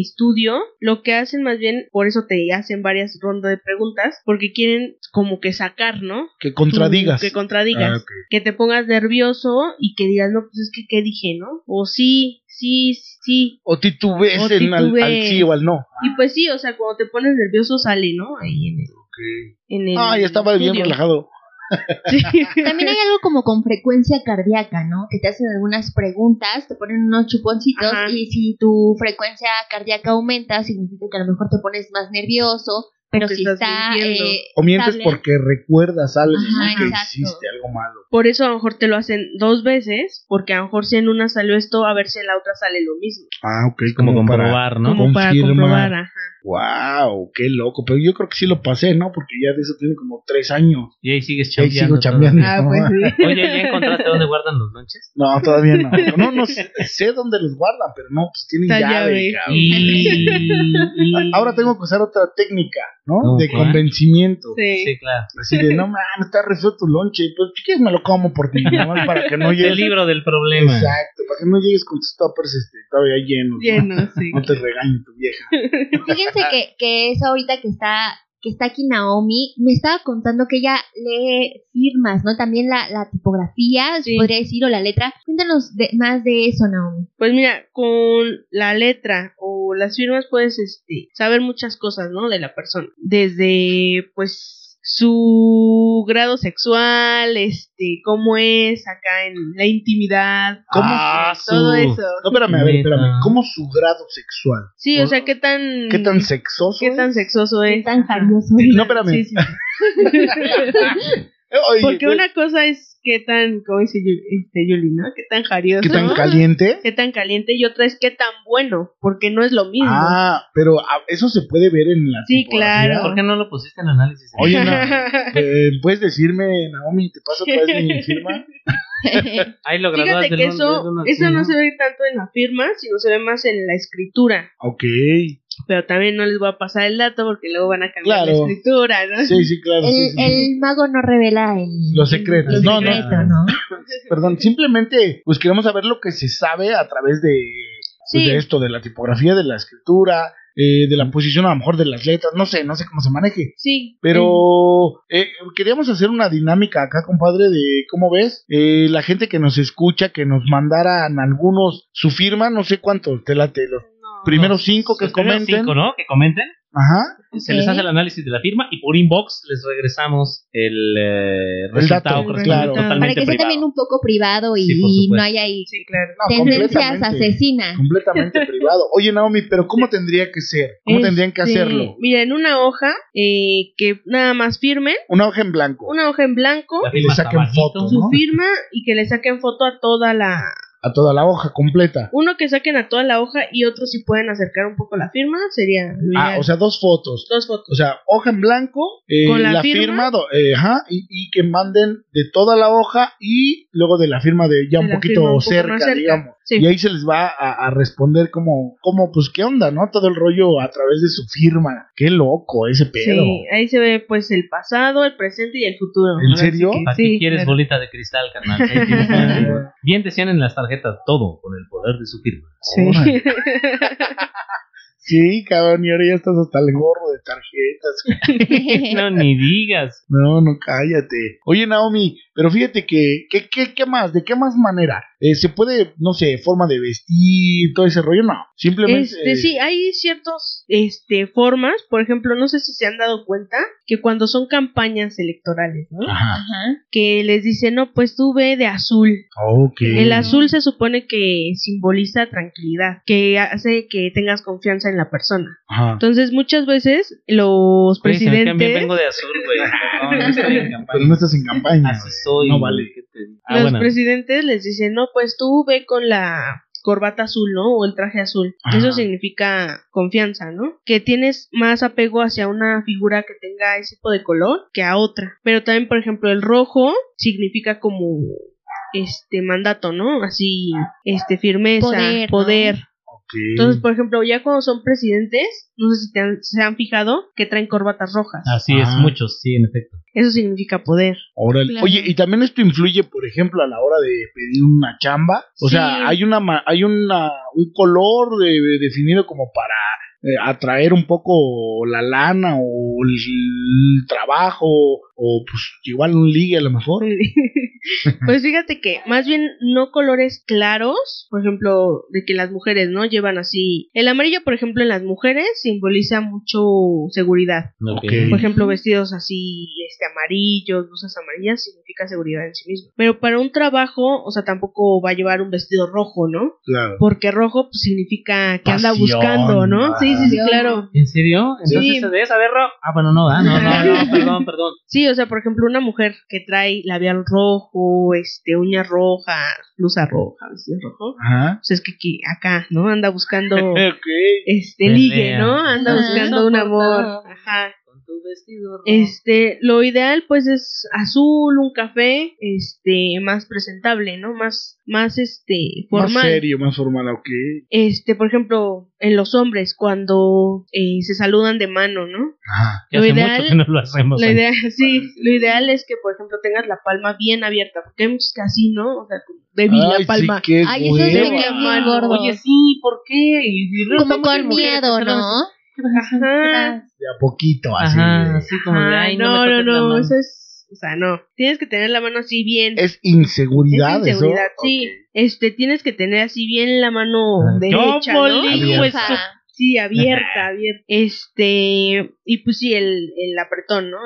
estudio, lo que hacen más bien, por eso te hacen varias rondas de preguntas, porque quieren como que sacar, ¿no? Que contradigas. Que contradigas. Ah. Que te pongas nervioso y que digas, no, pues es que, ¿qué dije, no? O sí, sí, sí. O titubees O en al, al titubees. sí o al no. Y pues sí, o sea, cuando te pones nervioso sale, ¿no? Ahí en el. En el Ah, ya estaba bien estudio. relajado. Sí. También hay algo como con frecuencia cardíaca, ¿no? Que te hacen algunas preguntas, te ponen unos chuponcitos Ajá. y si tu frecuencia cardíaca aumenta, significa que a lo mejor te pones más nervioso, pero si estás está eh, O mientes estable- porque recuerdas algo Ajá, ¿no? que exacto. hiciste, algo malo. Por eso a lo mejor te lo hacen dos veces, porque a lo mejor si en una salió esto, a ver si en la otra sale lo mismo. Ah, ok. Como para- comprobar, ¿no? Como para Confirma. comprobar, ajá. Wow, qué loco. Pero yo creo que sí lo pasé, ¿no? Porque ya de eso tiene como tres años. Y ahí sigues Y ahí chambeando. sigo chambeando. Ah, pues sí. Oye, ¿ya encontraste dónde guardan los lonches? No, todavía no. No, no sé, sé dónde los guardan, pero no, pues tienen La llave. llave. cabrón. Y... y- Ahora tengo que usar otra técnica, ¿no? ¿Cómo de cuál? convencimiento. Sí. Sí, claro. Así de, no mames, está re feo tu lonche. Pues quieres me lo como por ti, nomás para que no El llegues. libro del problema. Exacto, para que no llegues con tus toppers este, todavía llenos. ¿no? Lleno, sí. No te regañe tu vieja. Fíjense que, que eso ahorita que está que está aquí Naomi, me estaba contando que ella lee firmas, ¿no? También la, la tipografía, Sí. podría decir, o la letra. Cuéntanos de- más de eso, Naomi. Pues mira, con la letra o las firmas puedes este, saber muchas cosas, ¿no? De la persona. Desde, pues, su grado sexual, este, cómo es acá en la intimidad. ¿Cómo? Ah, todo su- eso. No, espérame, a ver, espérame. ¿Cómo su grado sexual? Sí, o sea, qué tan... ¿Qué tan sexoso? qué tan es? sexoso Qué es. tan Ajá. jarioso. No, espérame. Sí, sí. Oye, Porque pues, una cosa es qué tan, como dice Yu- este, Yuli, ¿no? Qué tan jarioso. ¿Qué tan caliente? qué tan caliente y otra es qué tan bueno, porque no es lo mismo. Ah, pero ah, eso se puede ver en la Sí, tipografía. claro. ¿Por qué no lo pusiste en análisis? Oye, no, eh, ¿puedes decirme, Naomi, te paso otra vez mi firma? Ahí lo Fíjate que eso, eso no se ve tanto en la firma, sino se ve más en la escritura. Ok. Pero también no les voy a pasar el dato porque luego van a cambiar Claro. la escritura, ¿no? Sí, sí, claro. El, sí, sí. el mago no revela el, Los secretos. el No, no. secreto, ¿no? Perdón, simplemente, pues queremos saber lo que se sabe a través de, pues, Sí. de esto, de la tipografía, de la escritura, eh, de la posición a lo mejor de las letras, no sé, no sé cómo se maneje. Sí. Pero eh, queríamos hacer una dinámica acá, compadre, de cómo ves eh, la gente que nos escucha, que nos mandaran algunos su firma, no sé cuántos, te late, los No. primeros cinco que Los comenten. cinco, ¿no? Que comenten. Ajá. Se les hace el análisis de la firma y por inbox les regresamos el, eh, resultado dato, claro. Para que sea privado. también un poco privado y, Sí, no haya ahí Sí, claro. No, tendencias asesinas. completamente privado. Oye, Naomi, pero ¿cómo tendría que ser? ¿Cómo tendrían que Este, hacerlo? Mira, en una hoja eh, que nada más firmen, Una hoja en blanco. una hoja en blanco, La Y le saquen. ¿no? su firma y que le saquen foto a toda la a toda la hoja completa. Uno que saquen a toda la hoja y otro si pueden acercar un poco la firma, sería lo Ah, ideal. o sea, dos fotos. dos fotos. O sea, hoja en blanco, eh, Con la la, firma. eh, ajá, y, y que manden de toda la hoja y luego de la firma de ya De un poquito un cerca, cerca. digamos. Sí. Y ahí se les va a, a responder como, como, pues, ¿qué onda, no? Todo el rollo a través de su firma. Qué loco ese pedo. Sí, ahí se ve pues el pasado, el presente y el futuro. ¿En serio? que ¿Para sí, qué quieres claro. bolita de cristal, carnal? Bien decían en las tarjetas, todo con el poder de su firma. Sí. Sí, cabrón, y ahora ya estás hasta el gorro de tarjetas. no, ni digas. No, no, cállate. Oye, Naomi, pero fíjate que, que, que- ¿qué más? ¿De qué más manera? Eh, ¿Se puede, no sé, forma de vestir, todo ese rollo? No, simplemente... Este, sí, hay ciertos este, formas, por ejemplo, no sé si se han dado cuenta que cuando son campañas electorales, ¿no? Ajá, Ajá. Que les dicen, no, pues tú ve de azul. ok. El azul se supone que simboliza tranquilidad, que hace que tengas confianza en la persona. Ajá. Entonces, muchas veces los Güey, se me presidentes... cambié, vengo de azul, güey. No, no estoy en campaña. Pero no estás en campaña. Así soy. No vale. Ah, los bueno. presidentes les dicen, no, pues tú ve con la corbata azul, ¿no? O el traje azul. Ajá. Eso significa confianza, ¿no? Que tienes más apego hacia una figura que tenga ese tipo de color que a otra. Pero también, por ejemplo, el rojo significa como este mandato, ¿no? Así, este firmeza, Poder, poder. ¿no? Entonces, por ejemplo, ya cuando son presidentes, no sé si te han- se han fijado que traen corbatas rojas. Así es, Ah. muchos, sí, en efecto. Eso significa poder. Órale. Claro. Oye, y también esto influye, por ejemplo, a la hora de pedir una chamba. O Sí. sea, hay una ma- hay una un color de- definido como para eh, atraer un poco la lana o el, el trabajo o pues igual un ligue a lo mejor. pues fíjate que más bien no colores claros, por ejemplo, de que las mujeres no llevan así. El amarillo, por ejemplo, en las mujeres simboliza mucho seguridad. Por ejemplo, vestidos así, este amarillos, blusas amarillas, significa seguridad en sí mismo. Pero para un trabajo, o sea, tampoco va a llevar un vestido rojo, ¿no? Claro. Porque rojo pues, significa que anda buscando, ¿no? Sí, sí, sí, ah. claro. ¿En serio? Entonces, Sí. ¿de esa de ro- Ah, bueno, no, ah, no, no, no, perdón, perdón. Sí, o sea, por ejemplo, una mujer que trae labial rojo, este, uñas rojas, blusa roja, vestido rojo, Ajá. pues es que, que acá, ¿no? Anda buscando Ok. este Pelea. ligue, ¿no? Anda Ah, buscando un amor. Ajá. Tu vestido. Este, lo ideal pues es azul, un café, este, más presentable, ¿no? Más, más este, formal. Más serio, más formal, ok. Este, por ejemplo, en los hombres, cuando eh, se saludan de mano, ¿no? Que lo hace ideal- mucho que no lo hacemos. Sí, lo ideal es que, por ejemplo, tengas la palma bien abierta, porque hay muchos que así, ¿no? O sea, como débil Ay, la palma. Sí, qué Ay, eso es de bien gordo. Oye, sí, ¿por qué? Y- y luego Como con miedo, que ¿no? Ajá. De a poquito, así. Ajá, así como de, ay, no, no, me no, no, mano. eso es, o sea, no. Tienes que tener la mano así bien. Es inseguridad, Es inseguridad, eso. sí. Ok. Este, tienes que tener así bien la mano Ah, derecha, ¿cómo ¿no? Abierta. Sí, abierta, abierta. Este, y pues sí, el, el apretón, ¿no?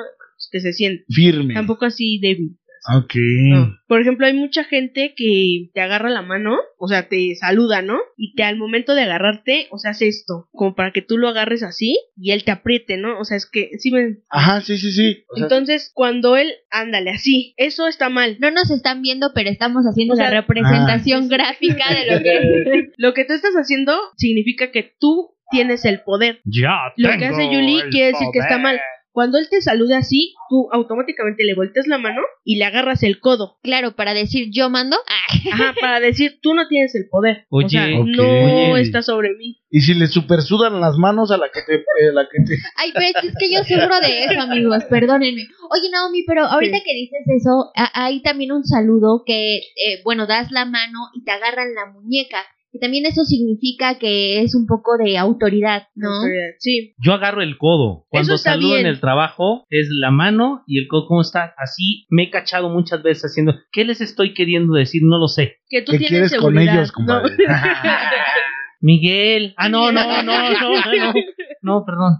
Que se siente. Firme. Tampoco así débil. Ok. No. Por ejemplo, hay mucha gente que te agarra la mano, o sea, te saluda, ¿no? Y te al momento de agarrarte, o sea, hace esto, como para que tú lo agarres así y él te apriete, ¿no? O sea, es que, sí ven. Ajá, sí, sí, sí. O sea, Entonces, cuando él, ándale, así, eso está mal. No nos están viendo, pero estamos haciendo O sea, la representación ah. gráfica de lo que Lo que tú estás haciendo significa que tú tienes el poder. Ya Lo que hace Yuli quiere decir que está mal. Cuando él te saluda así, tú automáticamente le volteas la mano y le agarras el codo. Claro, para decir yo mando. Ajá, para decir, tú no tienes el poder. o Oye, sea, Ok. no está sobre mí. Y si le supersudan las manos a la que te. eh, la que te... Ay, pero es que yo sufro de eso, amigos, perdónenme. Oye, Naomi, pero ahorita Sí. que dices eso, hay también un saludo que, eh, bueno, das la mano y te agarran la muñeca. Y también eso significa que es un poco de autoridad, ¿no? Autoridad, Sí. Yo agarro el codo. Cuando Eso está saludo bien. en el trabajo, es la mano y el codo, ¿cómo está? Así me he cachado muchas veces haciendo. ¿Qué les estoy queriendo decir? No lo sé. Que tú ¿Qué tienes quieres con seguridad. ellos, compadre? ¿no? Miguel. Ah, no, no, no, no, no. No, perdón.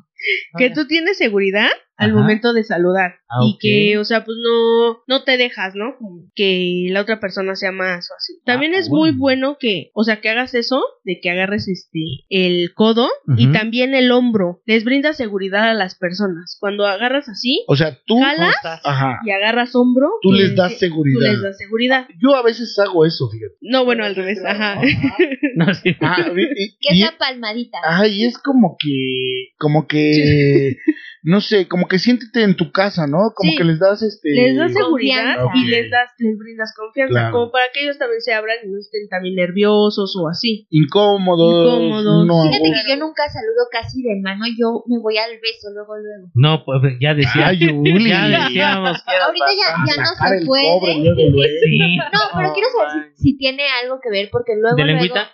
que tú tienes seguridad al Ajá. momento de saludar Ah, y que, o sea, pues no no te dejas, ¿no? Que la otra persona sea más o así. También Ah, es muy bueno. que, o sea, que hagas eso, de que agarres este el codo y también el hombro. Les brinda seguridad a las personas. Cuando agarras así O sea, tú, ¿Jalas? ajá, y agarras hombro, tú les das que- seguridad. Tú les das seguridad. Yo a veces hago eso, fíjate. No, bueno, al revés, ajá. No, sí. Ah, y- y- Que y- esa palmadita. Ay, es como que, como que, no sé, como que siéntete en tu casa, ¿no? Como Sí. que les das este. Les das seguridad Confianza. y les das, les brindas confianza, Claro. como para que ellos también se abran y no estén también nerviosos o así. incómodos. Incómodos. No, Fíjate que yo nunca saludo casi de mano, yo me voy al beso luego, luego. No, pues ya decía. Ay, Yuli. ya decíamos que Ahorita ya, ya no se puede. cobre luego, luego. Sí. No, pero quiero saber si, si tiene algo que ver, porque luego. ¿De luego- lengüita?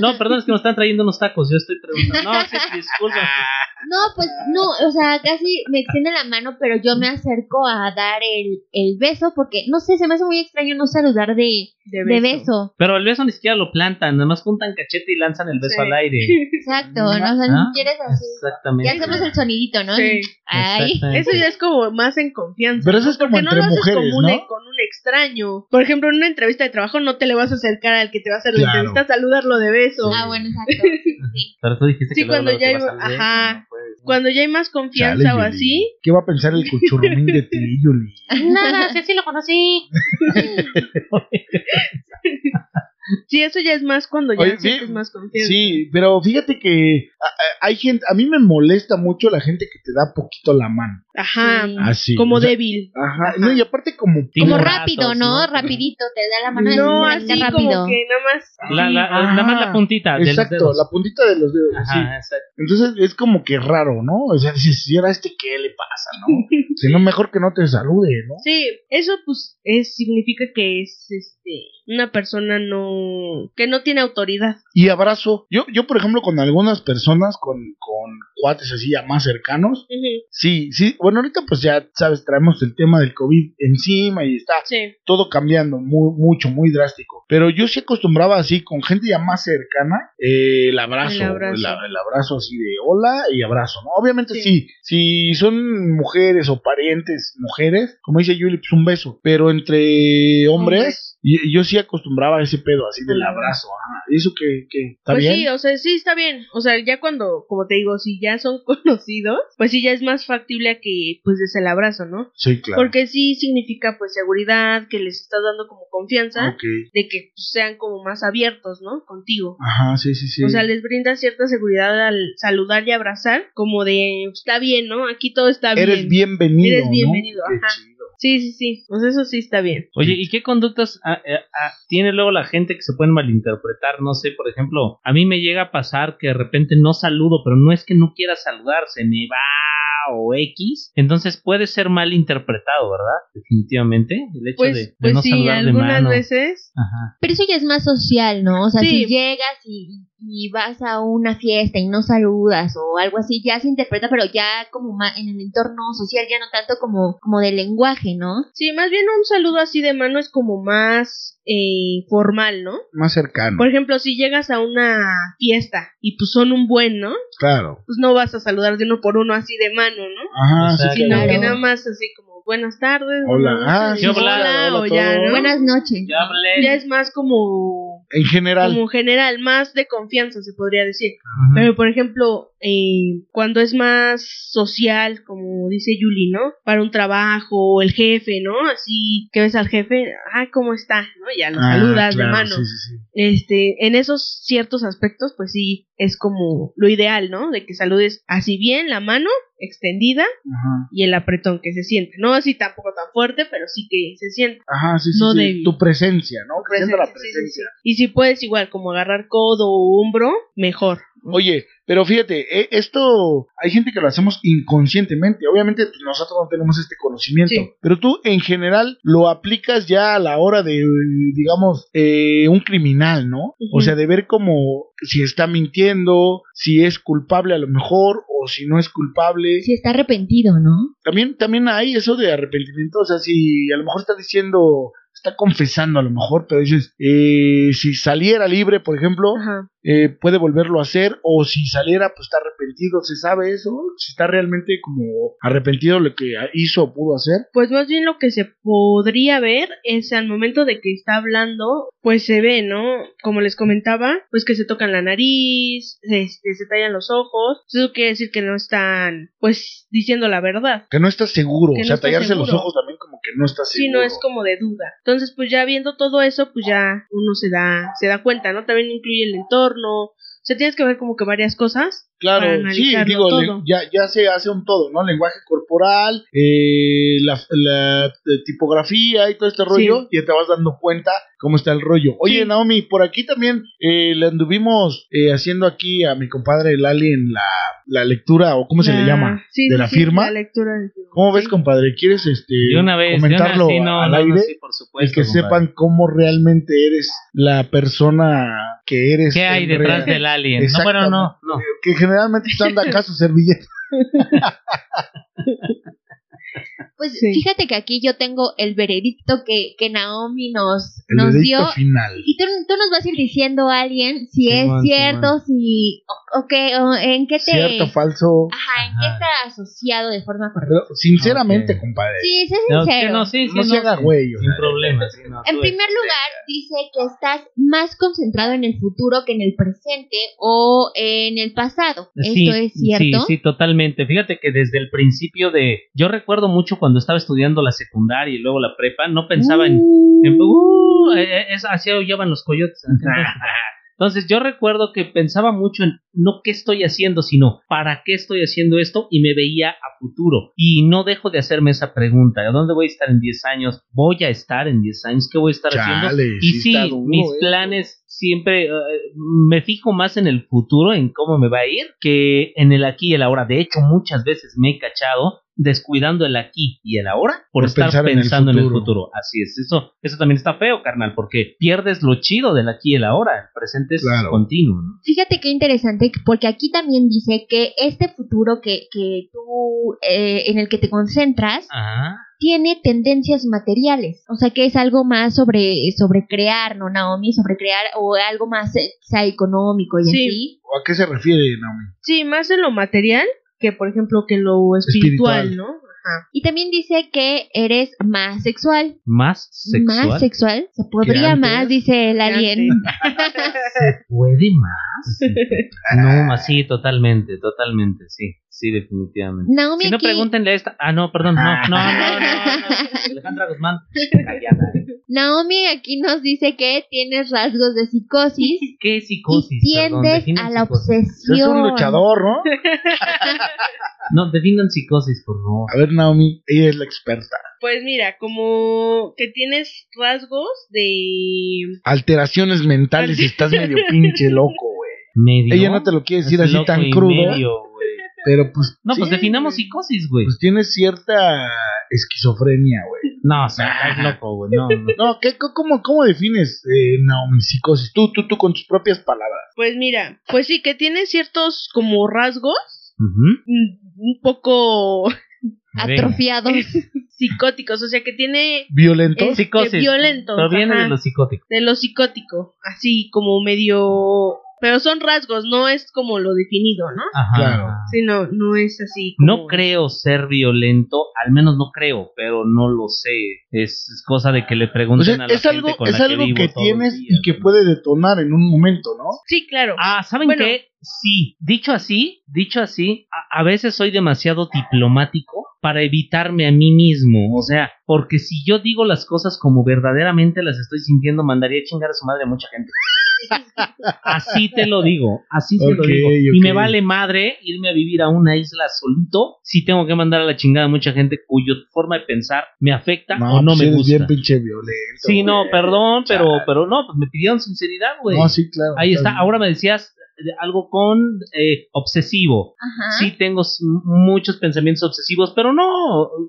No, perdón, es que nos están trayendo unos tacos. Yo estoy preguntando. No, sí, disculpa. No, pues no, o sea, casi me extiende la mano, pero yo me acerco a dar el, el beso, porque no sé, se me hace muy extraño no saludar de, De de beso. Pero el beso ni siquiera lo plantan, nada más juntan cachete y lanzan el beso Sí. al aire. Exacto, ¿no? O sea, Ah, ni quieres así. Exactamente. Ya hacemos el sonidito, ¿no? Sí. Ay. Eso ya es como más en confianza. Pero eso ¿no? es como Porque no entre lo haces mujeres, con un, ¿no? con un extraño. Por ejemplo, en una entrevista de trabajo no te le vas a acercar al que te va a hacer la Claro. entrevista a saludarlo de beso. Ah, bueno, exacto. Sí, sí. Pero tú dijiste Sí, que luego cuando luego ya al beso, ajá. no puedes, ¿no? Cuando ya hay más confianza Chale, o Yuli. así, ¿Qué va a pensar el cuchurrumín de ti, Yuli? Nada, sí, sí lo conocí. sí, eso ya es más cuando ya Oye, sientes sí, más confianza. Sí, pero fíjate que hay gente, a mí me molesta mucho la gente que te da poquito la mano. Ajá, Sí. Así. como o sea, débil. Ajá, Ajá. no, y aparte como... Como ratos, rápido, ¿no? ¿no? Rapidito, te da la mano No, así rápido. como que nada más. La, la, Ajá. nada más la puntita de los Exacto, dedos. la puntita de los dedos. Ajá, sí. exacto. Entonces es como que raro, ¿no? O sea, dices, si era este, ¿qué le pasa, no? si no, mejor que no te salude, ¿no? Sí, eso pues es, significa que es este una persona no que no tiene autoridad. Y abrazo. Yo, yo por ejemplo, con algunas personas, con, con cuates así ya más cercanos, sí, sí. Bueno, ahorita pues ya, sabes, traemos el tema del COVID encima y está Sí. todo cambiando muy, mucho, muy drástico. Pero yo sí acostumbraba así, con gente ya más cercana, eh, el abrazo. El abrazo. El, a- el abrazo así de hola y abrazo, ¿no? Obviamente Sí. sí. Si son mujeres o parientes mujeres, como dice Yuli, pues un beso. Pero entre hombres, Hombres. Y- yo sí acostumbraba a ese pedo así del El abrazo. Ajá. ¿Y eso que, que está Pues bien? sí, o sea, sí está bien. O sea, ya cuando, como te digo, si ya son conocidos, pues sí ya es más factible a que pues des el abrazo, ¿no? Sí, claro. Porque sí significa pues seguridad, que les estás dando como confianza, Ok. de que pues, sean como más abiertos, ¿no? Contigo. Ajá, sí, sí, sí. O sea, les brinda cierta seguridad al saludar y abrazar, como de, está bien, ¿no? Aquí todo está bien. Eres bienvenido. Eres bienvenido, ajá. chido. Sí, sí, sí. Pues eso sí está bien. Oye, ¿y qué conductas ah, eh, ah, tiene luego la gente que se pueden malinterpretar? No sé, por ejemplo, a mí me llega a pasar que de repente no saludo, pero no es que no quiera saludar, se me va o X. Entonces puede ser mal interpretado, ¿verdad? Definitivamente. El hecho Pues, de, de pues no sí, saludar de algunas mano. veces. Ajá. Pero eso ya es más social, ¿no? O sea, Sí. si llegas y, y vas a una fiesta y no saludas o algo así, ya se interpreta, pero ya como ma- en el entorno social, ya no tanto como, como de lenguaje, ¿no? Sí, más bien un saludo así de mano es como más eh, formal, ¿no? Más cercano. Por ejemplo, si llegas a una fiesta y pues son un buen, ¿no? Claro. Pues no vas a saludar de uno por uno así de mano, ¿no? Ajá, sí, Sino claro. que nada más así como buenas tardes. Hola. buenas Ah, sí, hola, o ya. ¿no? Buenas noches. Ya hablé. Ya es más como En general. como general, más de confianza se podría decir. Pero por ejemplo, eh, cuando es más social, como dice Yuli, ¿no? Para un trabajo, o el jefe, ¿no? Así que ves al jefe, ah, ¿cómo está? ¿No? Ya lo Ah, saludas claro, de mano. Sí, sí, sí. Este, en esos ciertos aspectos, pues sí, es como lo ideal, ¿no? De que saludes así bien la mano, extendida, Ajá. y el apretón que se siente. No así tampoco tan fuerte, pero sí que se siente. Ajá, sí, sí. No sí. Tu presencia, ¿no? Que sienta la Sí, sí, sí. presencia. Y si puedes igual como agarrar codo o hombro, mejor. Oye, pero fíjate, eh, esto hay gente que lo hacemos inconscientemente. Obviamente pues, nosotros no tenemos este conocimiento, Sí. pero tú en general lo aplicas ya a la hora de, digamos, eh, un criminal, ¿no? O sea, de ver como si está mintiendo, si es culpable a lo mejor o si no es culpable. Si está arrepentido, ¿no? También, también hay eso de arrepentimiento, o sea, si a lo mejor está diciendo está confesando a lo mejor, pero dices, eh, si saliera libre, por ejemplo, eh, puede volverlo a hacer, o si saliera, pues está arrepentido, ¿se sabe eso? Si está realmente como arrepentido de lo que hizo o pudo hacer. Pues más bien lo que se podría ver es al momento de que está hablando, pues se ve, ¿no? Como les comentaba, pues que se tocan la nariz, este, se tallan los ojos. Eso quiere decir que no están, pues, diciendo la verdad. Que no está seguro, Que o sea, tallarse los ojos también que no está Sí, no es como de duda. Entonces, pues ya viendo todo eso, pues ya uno se da, se da cuenta, ¿no? También incluye el entorno. O sea, tienes que ver como que varias cosas. Claro, sí, digo, todo. le- ya, ya se hace un todo, ¿no? Lenguaje corporal, eh, la, la, eh, tipografía y todo este rollo, y ya te vas dando cuenta cómo está el rollo. Oye, Sí. Naomi, por aquí también eh, le anduvimos eh, haciendo aquí a mi compadre el Alien la, la lectura, o cómo se le La- llama, sí, de sí, la sí, firma. La lectura. ¿Cómo ves, Sí. compadre? ¿Quieres este, De una vez, de una- comentarlo sí, no, al no, no, aire? sí, por y supuesto. que compadre. sepan cómo realmente eres la persona que eres. ¿Qué hay en detrás real- del alien? No, bueno, no, no. Que generalmente te anda acá su servilleta. Pues Sí. fíjate que aquí yo tengo el veredicto que, que Naomi nos, El nos dio. final. Y tú, tú nos vas a ir diciendo a alguien si es cierto, si. O, o qué, o en qué te. Cierto, falso. Ajá, en qué está asociado de forma correcta. Pero sinceramente, compadre. Sí, sé No, sincero. no, sí, sí, No se haga güey, Sin no, En primer lugar, dice que estás más concentrado en el futuro que en el presente o en el pasado. Sí, ¿Esto es cierto? Sí, sí, totalmente. Fíjate que desde el principio de... Yo recuerdo mucho cuando estaba estudiando la secundaria y luego la prepa, no pensaba en... en- uh, eh, eh, es, así aullaban los coyotes. Entonces, yo recuerdo que pensaba mucho en no qué estoy haciendo, sino para qué estoy haciendo esto y me veía a futuro. Y no dejo de hacerme esa pregunta. ¿A dónde voy a estar en 10 años? ¿Voy a estar en 10 años? ¿Qué voy a estar haciendo? Y sí duro, mis ¿eh? planes siempre me fijo más en el futuro, en cómo me va a ir, que en el aquí y el ahora. De hecho, muchas veces me he cachado descuidando el aquí y el ahora por, Por estar pensar en el pensando en el, futuro. futuro. Así es, eso, eso también está feo, carnal, porque pierdes lo chido del aquí y el ahora. El presente es Claro. continuo. ¿no? Fíjate qué interesante, porque aquí también dice que este futuro que, que tú, eh, en el que te concentras, Ajá. tiene tendencias materiales. O sea que es algo más sobre, sobre crear, ¿no, Naomi? Sobre crear, o algo más eh, quizá económico y Sí. así. ¿O a qué se refiere, Naomi? Sí, más en lo material que, por ejemplo, que lo espiritual, Espiritual. ¿no? Ajá. Y también dice que eres más sexual. Más sexual. Más sexual. Se podría más, dice el alien. ¿Puede más? no, más sí, totalmente, totalmente, sí, sí, definitivamente. Naomi Si no, aquí- pregúntenle a esta. Ah, no, perdón, no, no, no, no. no. Alejandra Guzmán. Callada, ¿eh? Naomi aquí nos dice que tienes rasgos de psicosis ¿Qué psicosis? y Perdón, tiendes a la psicosis. obsesión. Es un luchador, ¿no? No, definan psicosis, por favor. A ver, Naomi, ella es la experta. Pues mira, como que tienes rasgos de... Alteraciones mentales y estás medio pinche loco, güey. Medio. Ella no te lo quiere decir Es así tan crudo, medio. Pero pues... No, pues definamos güey. psicosis, güey. Pues tienes cierta esquizofrenia, güey. No, o sea, estás loco, güey. No, no. No, ¿qué, cómo, ¿cómo defines, eh, Naomi, psicosis? Tú, tú, tú, con tus propias palabras. Pues mira, pues sí, que tiene ciertos como rasgos mm, un poco. Atrofiados. psicóticos, o sea, que tiene ¿Violento? Este, Psicosis. violentos, Proviene ajá. de lo psicótico. de lo psicótico, así como medio... Pero son rasgos, no es como lo definido, ¿no? Ajá. Claro. Sí, no, no es así. Como... No creo ser violento, al menos no creo, pero no lo sé. Es, es cosa de que le O pregunten sea, a la es algo, gente con es la algo que, que, vivo todos los tienes días, y que ¿no? puede detonar en un momento, ¿no? Sí, claro. Ah, ¿saben Bueno. qué? Sí, dicho así, dicho así, a, a veces soy demasiado diplomático para evitarme a mí mismo. O sea, porque si yo digo las cosas como verdaderamente las estoy sintiendo, mandaría a chingar a su madre a mucha gente. Así te lo digo, así te lo digo. Y me vale madre irme a vivir a una isla solito si tengo que mandar a la chingada a mucha gente cuya forma de pensar me afecta o no pues me gusta. bien pinche violento. Sí, no, güey. perdón, pero, Chale. pero no, pues me pidieron sinceridad, güey. No, sí, claro. Ahí está. Ahora me decías, de- algo con eh, obsesivo. Ajá. Sí tengo muchos pensamientos obsesivos, pero no,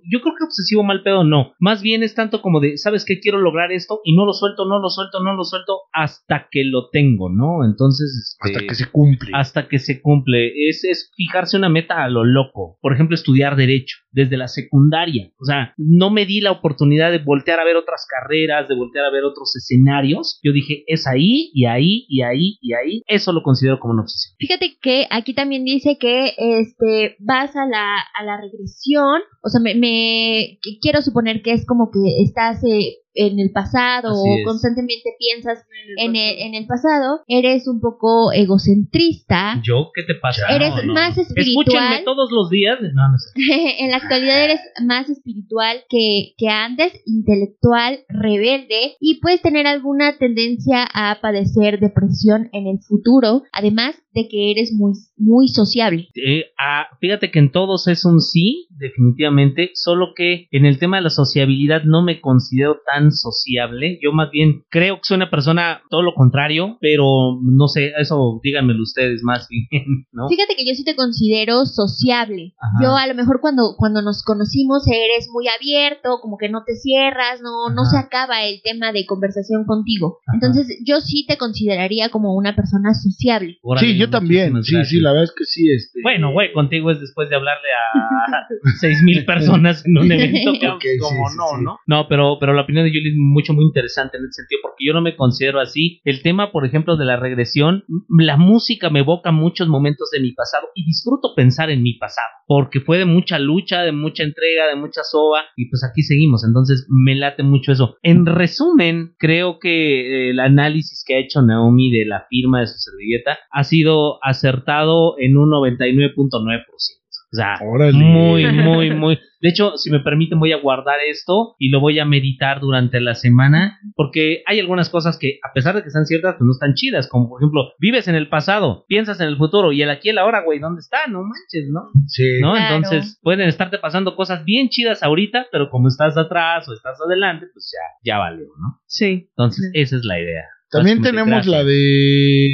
yo creo que obsesivo mal pedo no. Más bien es tanto como de, ¿sabes qué? Quiero lograr esto y no lo suelto, no lo suelto, no lo suelto hasta que lo tengo, ¿no? Entonces, este, Hasta que se cumple. hasta que se cumple. Es, es fijarse una meta a lo loco. Por ejemplo, estudiar derecho desde la secundaria. O sea, no me di la oportunidad de voltear a ver otras carreras, de voltear a ver otros escenarios. Yo dije, es ahí y ahí y ahí y ahí. Eso lo considero como una obsesión. Fíjate que aquí también dice que este vas a la, a la regresión, o sea, me, me quiero suponer que es como que estás eh, en el pasado Así o es. constantemente piensas en el, en el pasado, eres un poco egocentrista. ¿Yo? ¿Qué te pasa? Eres No, no, más espiritual. Escúchenme todos los días. No, no sé. en la actualidad eres más espiritual que, que antes, intelectual, rebelde y puedes tener alguna tendencia a padecer depresión en el futuro, además de que eres muy, muy sociable. Eh, ah, fíjate que en todos es un sí, definitivamente, solo que en el tema de la sociabilidad no me considero tan sociable. Yo más bien creo que soy una persona todo lo contrario, pero no sé, eso díganmelo ustedes más bien, ¿no? Fíjate que yo sí te considero sociable. Ajá. Yo a lo mejor cuando, cuando nos conocimos eres muy abierto, como que no te cierras, no, no se acaba el tema de conversación contigo. Ajá. Entonces yo sí te consideraría como una persona sociable. Órale, Sí, yo también. Sí, sí, la verdad es que sí. Este... Bueno, güey, contigo es después de hablarle a seis mil personas en un evento que Ok, como sí, no, sí. ¿no? No, pero, pero la opinión de Julie es mucho, muy interesante en ese sentido, porque yo no me considero así. El tema, por ejemplo, de la regresión, la música me evoca muchos momentos de mi pasado y disfruto pensar en mi pasado, porque fue de mucha lucha, de mucha entrega, de mucha soba, y pues aquí seguimos, entonces me late mucho eso. En resumen, creo que eh, el análisis que ha hecho Naomi de la firma de su servilleta ha sido acertado en un 99.9%. O sea, Órale. muy, muy, muy. De hecho, si me permiten, voy a guardar esto y lo voy a meditar durante la semana, porque hay algunas cosas que, a pesar de que están ciertas, pues no están chidas. Como por ejemplo, vives en el pasado, piensas en el futuro y el aquí y el ahora, güey, ¿dónde está? No manches, ¿no? Sí. ¿No? Claro. Entonces, pueden estarte pasando cosas bien chidas ahorita, pero como estás atrás o estás adelante, pues ya, ya valió, ¿no? Sí. Entonces, esa es la idea. También tenemos la de.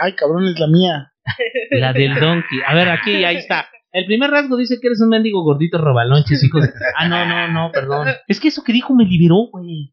Ay, cabrón, es la mía. La del donkey. A ver, aquí, ahí está. El primer rasgo dice que eres un mendigo gordito robalonches, hijo de... Ah, no, no, no, perdón. Es que eso que dijo me liberó, güey.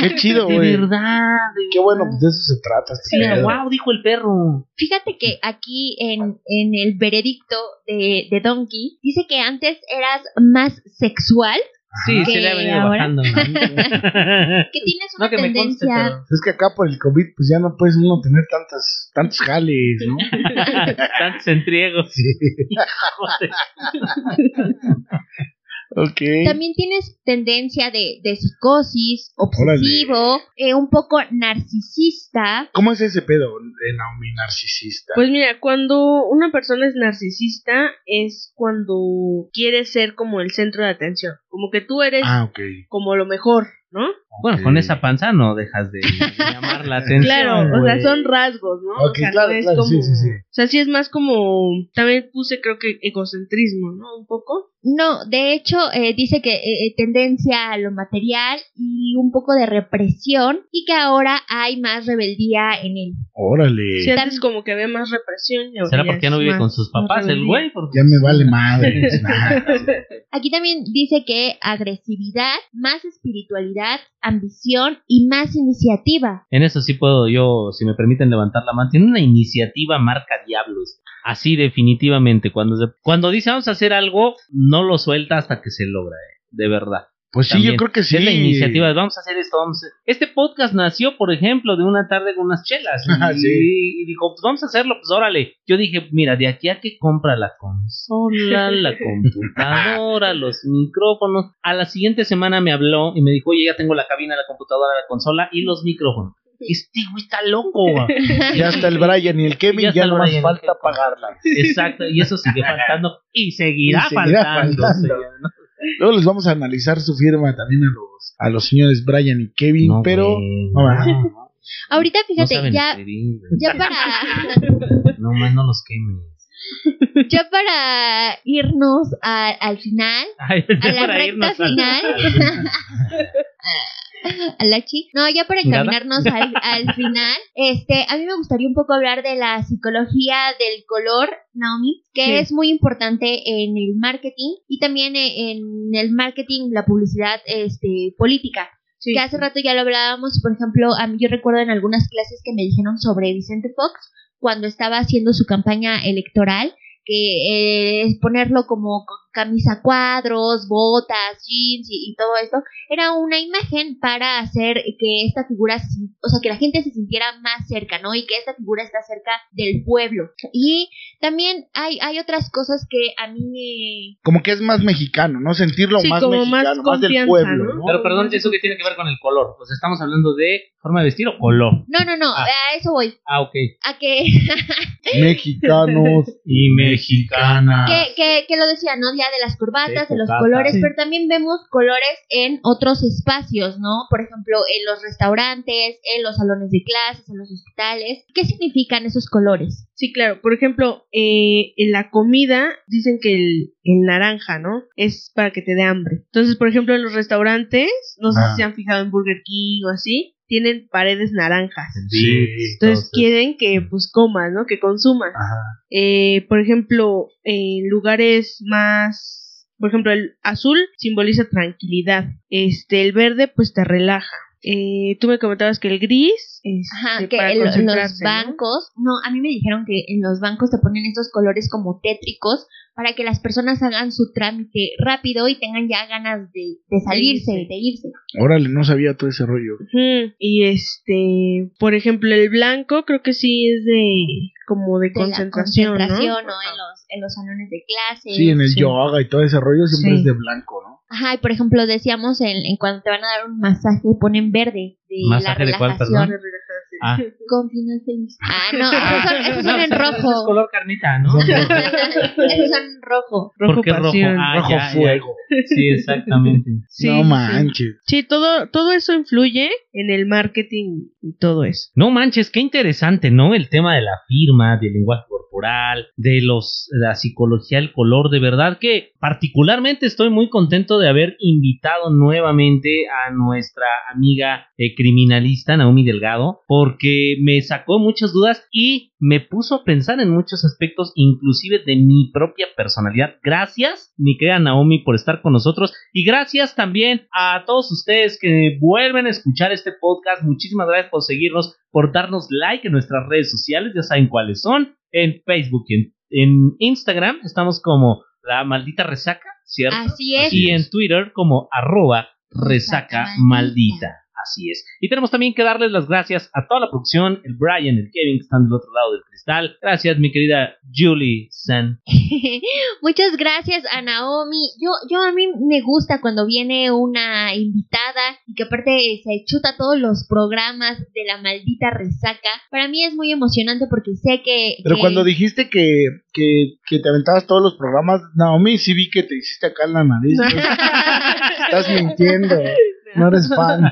Qué chido, De güey. verdad. de Qué bueno, verdad. pues de eso se trata. este Sí, wow, dijo el perro. Fíjate que aquí en, en el veredicto de, de Donkey dice que antes eras más sexual, Sí, ¿Qué se le ha venido ahora? bajando. ¿no? que tienes una no que me conste, tendencia... pero... Es que acá por el COVID, pues ya no puedes uno tener tantas, tantos jales, ¿no? Tantos entriegos. Sí. También tienes tendencia de, de psicosis, obsesivo, eh, un poco narcisista. ¿Cómo es ese pedo de Naomi narcisista? Pues mira, cuando una persona es narcisista es cuando quiere ser como el centro de atención, como que tú eres ah, como lo mejor, ¿no? Bueno, con esa panza no dejas de llamar la atención. Claro, o sea, son rasgos, ¿no? Ok, o sea, claro, no es claro, como... sí, sí, sí. O sea, sí es más como... También puse creo que egocentrismo, ¿no? Un poco. No, de hecho, eh, dice que eh, eh, tendencia a lo material y un poco de represión y que ahora hay más rebeldía en él. Órale. Sí, antes como que había más represión. ¿Será porque ya no vive con sus papás el güey? Porque- Ya me vale madre. Aquí también dice que agresividad, más espiritualidad, ambición y más iniciativa. En eso sí puedo yo, si me permiten levantar la mano. Tiene una iniciativa marca Diablos. Así definitivamente. Cuando, se- cuando dice vamos a hacer algo, no lo suelta hasta que se logra, eh, de verdad. Pues sí, yo creo que sí. Es la iniciativa de vamos a hacer esto. Vamos a Este podcast nació, por ejemplo, de una tarde con unas chelas. Y, Ah, sí. y dijo, pues vamos a hacerlo, pues órale. Yo dije, mira, de aquí a que compra la consola, la computadora, los micrófonos. A la siguiente semana me habló y me dijo, oye, ya tengo la cabina, la computadora, la consola y los micrófonos. Este güey está loco. Ya está el Brian y el Kevin, Ya ya, no más falta pagarla. Exacto, y eso sigue faltando y seguirá, Y seguirá faltando. faltando. señor, ¿no? Luego les vamos a analizar su firma también a los, a los señores Brian y Kevin, No, pero Ahorita fíjate, ya, escribir, ya para No más no los quemes. ya para irnos a- al final, Ay, a la para recta irnos al- final. Alachi. No, ya para encaminarnos al, al final, este, a mí me gustaría un poco hablar de la psicología del color, Naomi, que Sí. es muy importante en el marketing y también e- en el marketing, la publicidad, este, política. Sí. Que hace rato ya lo hablábamos, por ejemplo, a mí yo recuerdo en algunas clases que me dijeron sobre Vicente Fox cuando estaba haciendo su campaña electoral, que eh, ponerlo como camisa cuadros, botas, jeans y, y todo esto, era una imagen para hacer que esta figura, o sea, que la gente se sintiera más cerca, ¿no? Y que esta figura está cerca del pueblo. Y también hay, hay otras cosas que a mí me... Como que es más mexicano, ¿no? Sentirlo Sí, más como mexicano, más, del pueblo, ¿no? ¿no? Pero perdón, ¿eso qué tiene que ver con el color? Pues estamos hablando de forma de vestir o color. No, no, no, Ah. a eso voy. Ah, ok. A que, Mexicanos. Y mexicana. que, que, que lo decía, ¿no? Ya de las corbatas, Sí, de los colores, Sí. pero también vemos colores en otros espacios, ¿no? Por ejemplo, en los restaurantes, en los salones de clases, en los hospitales. ¿Qué significan esos colores? Sí, claro. Por ejemplo, eh, en la comida dicen que el, el naranja, ¿no? Es para que te dé hambre. Entonces, por ejemplo, en los restaurantes, no sé Ah. si se han fijado en Burger King o así, tienen paredes naranjas. Sí, Entonces quieren que pues comas, ¿no? Que consumas. Ajá. Eh, por ejemplo, en lugares más, por ejemplo, el azul simboliza tranquilidad. Este, el verde pues te relaja. Eh, tú me comentabas que el gris es Ajá, eh, que lo- los bancos, ¿no? a mí me dijeron que en los bancos te ponen estos colores como tétricos para que las personas hagan su trámite rápido y tengan ya ganas de, de salirse, irse. de irse. Órale, no sabía todo ese rollo. Y este, por ejemplo, el blanco creo que sí es de como de, De la concentración, concentración, ¿no? ¿no? En los, en los salones de clase. Sí, en el sí. yoga y todo ese rollo siempre Sí. es de blanco, ¿no? Ajá, y por ejemplo, decíamos en, en cuando te van a dar un masaje, ponen verde de ¿Masaje la de cuál, relajación. perdón? Ah. Con final feliz. Ah, no, esos son, esos son No, en ese rojo. es color carnita, ¿no? esos son en rojo. Rojo ¿Por qué rojo? pasión. Ah, Rojo ya, ya. fuego. Sí, exactamente. Sí, no sí. manches. Sí, todo, todo eso influye en el marketing y todo eso. No manches, qué interesante, ¿no? El tema de la firma, del lenguaje corporal, de los la psicología del color, de verdad que particularmente estoy muy contento de haber invitado nuevamente a nuestra amiga eh, criminalista Naomi Delgado, porque me sacó muchas dudas y me puso a pensar en muchos aspectos, inclusive de mi propia personalidad. Gracias, mi querida Naomi, por estar con nosotros y gracias también a todos ustedes que vuelven a escuchar este podcast. Muchísimas gracias por seguirnos, por darnos like en nuestras redes sociales, ya saben cuáles son, en Facebook y en, en Instagram estamos como la maldita resaca, ¿cierto? Así es. Y en Twitter como arroba resaca Resaca maldita. Así es. Y tenemos también que darles las gracias a toda la producción, el Brian, el Kevin que están del otro lado del cristal. Gracias, mi querida Julie San. Muchas gracias a Naomi. Yo, yo a mí me gusta cuando viene una invitada y que aparte se chuta todos los programas de la maldita resaca. Para mí es muy emocionante porque sé que... Pero que- cuando dijiste que, que, que te aventabas todos los programas, Naomi, sí vi que te hiciste acá en la nariz. ¿no? Estás mintiendo. No eres fan.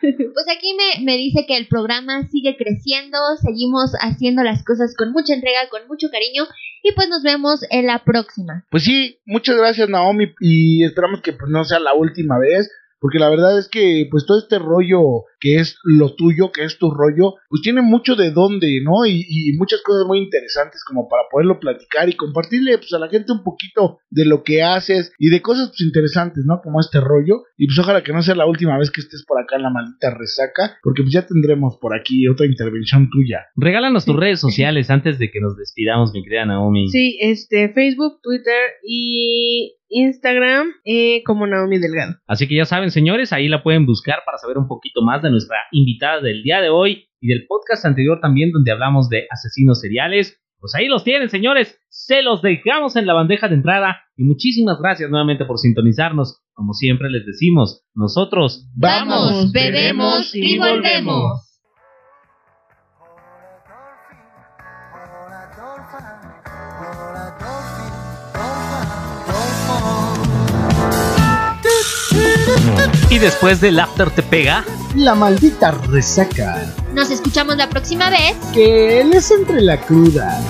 Pues aquí me, me dice que el programa sigue creciendo, seguimos haciendo las cosas con mucha entrega, con mucho cariño y pues nos vemos en la próxima. Pues sí, muchas gracias Naomi y esperamos que pues, no sea la última vez, porque la verdad es que pues todo este rollo que es lo tuyo, que es tu rollo, pues tiene mucho de dónde, ¿no? Y, y muchas cosas muy interesantes como para poderlo platicar y compartirle pues a la gente un poquito de lo que haces y de cosas pues interesantes, ¿no? Como este rollo y pues ojalá que no sea la última vez que estés por acá en la maldita resaca, porque pues ya tendremos por aquí otra intervención tuya. Regálanos tus redes sociales antes de que nos despidamos, mi querida Naomi. Sí, este, Facebook, Twitter y Instagram eh, como Naomi Delgado. Así que ya saben, señores, ahí la pueden buscar para saber un poquito más de nuestra invitada del día de hoy y del podcast anterior también donde hablamos de asesinos seriales. Pues ahí los tienen, señores. Se los dejamos en la bandeja de entrada y muchísimas gracias nuevamente por sintonizarnos. Como siempre les decimos, nosotros Vamos, bebemos y volvemos. Y después del after te pega. La maldita resaca. Nos escuchamos la próxima vez. Que les entre la cruda.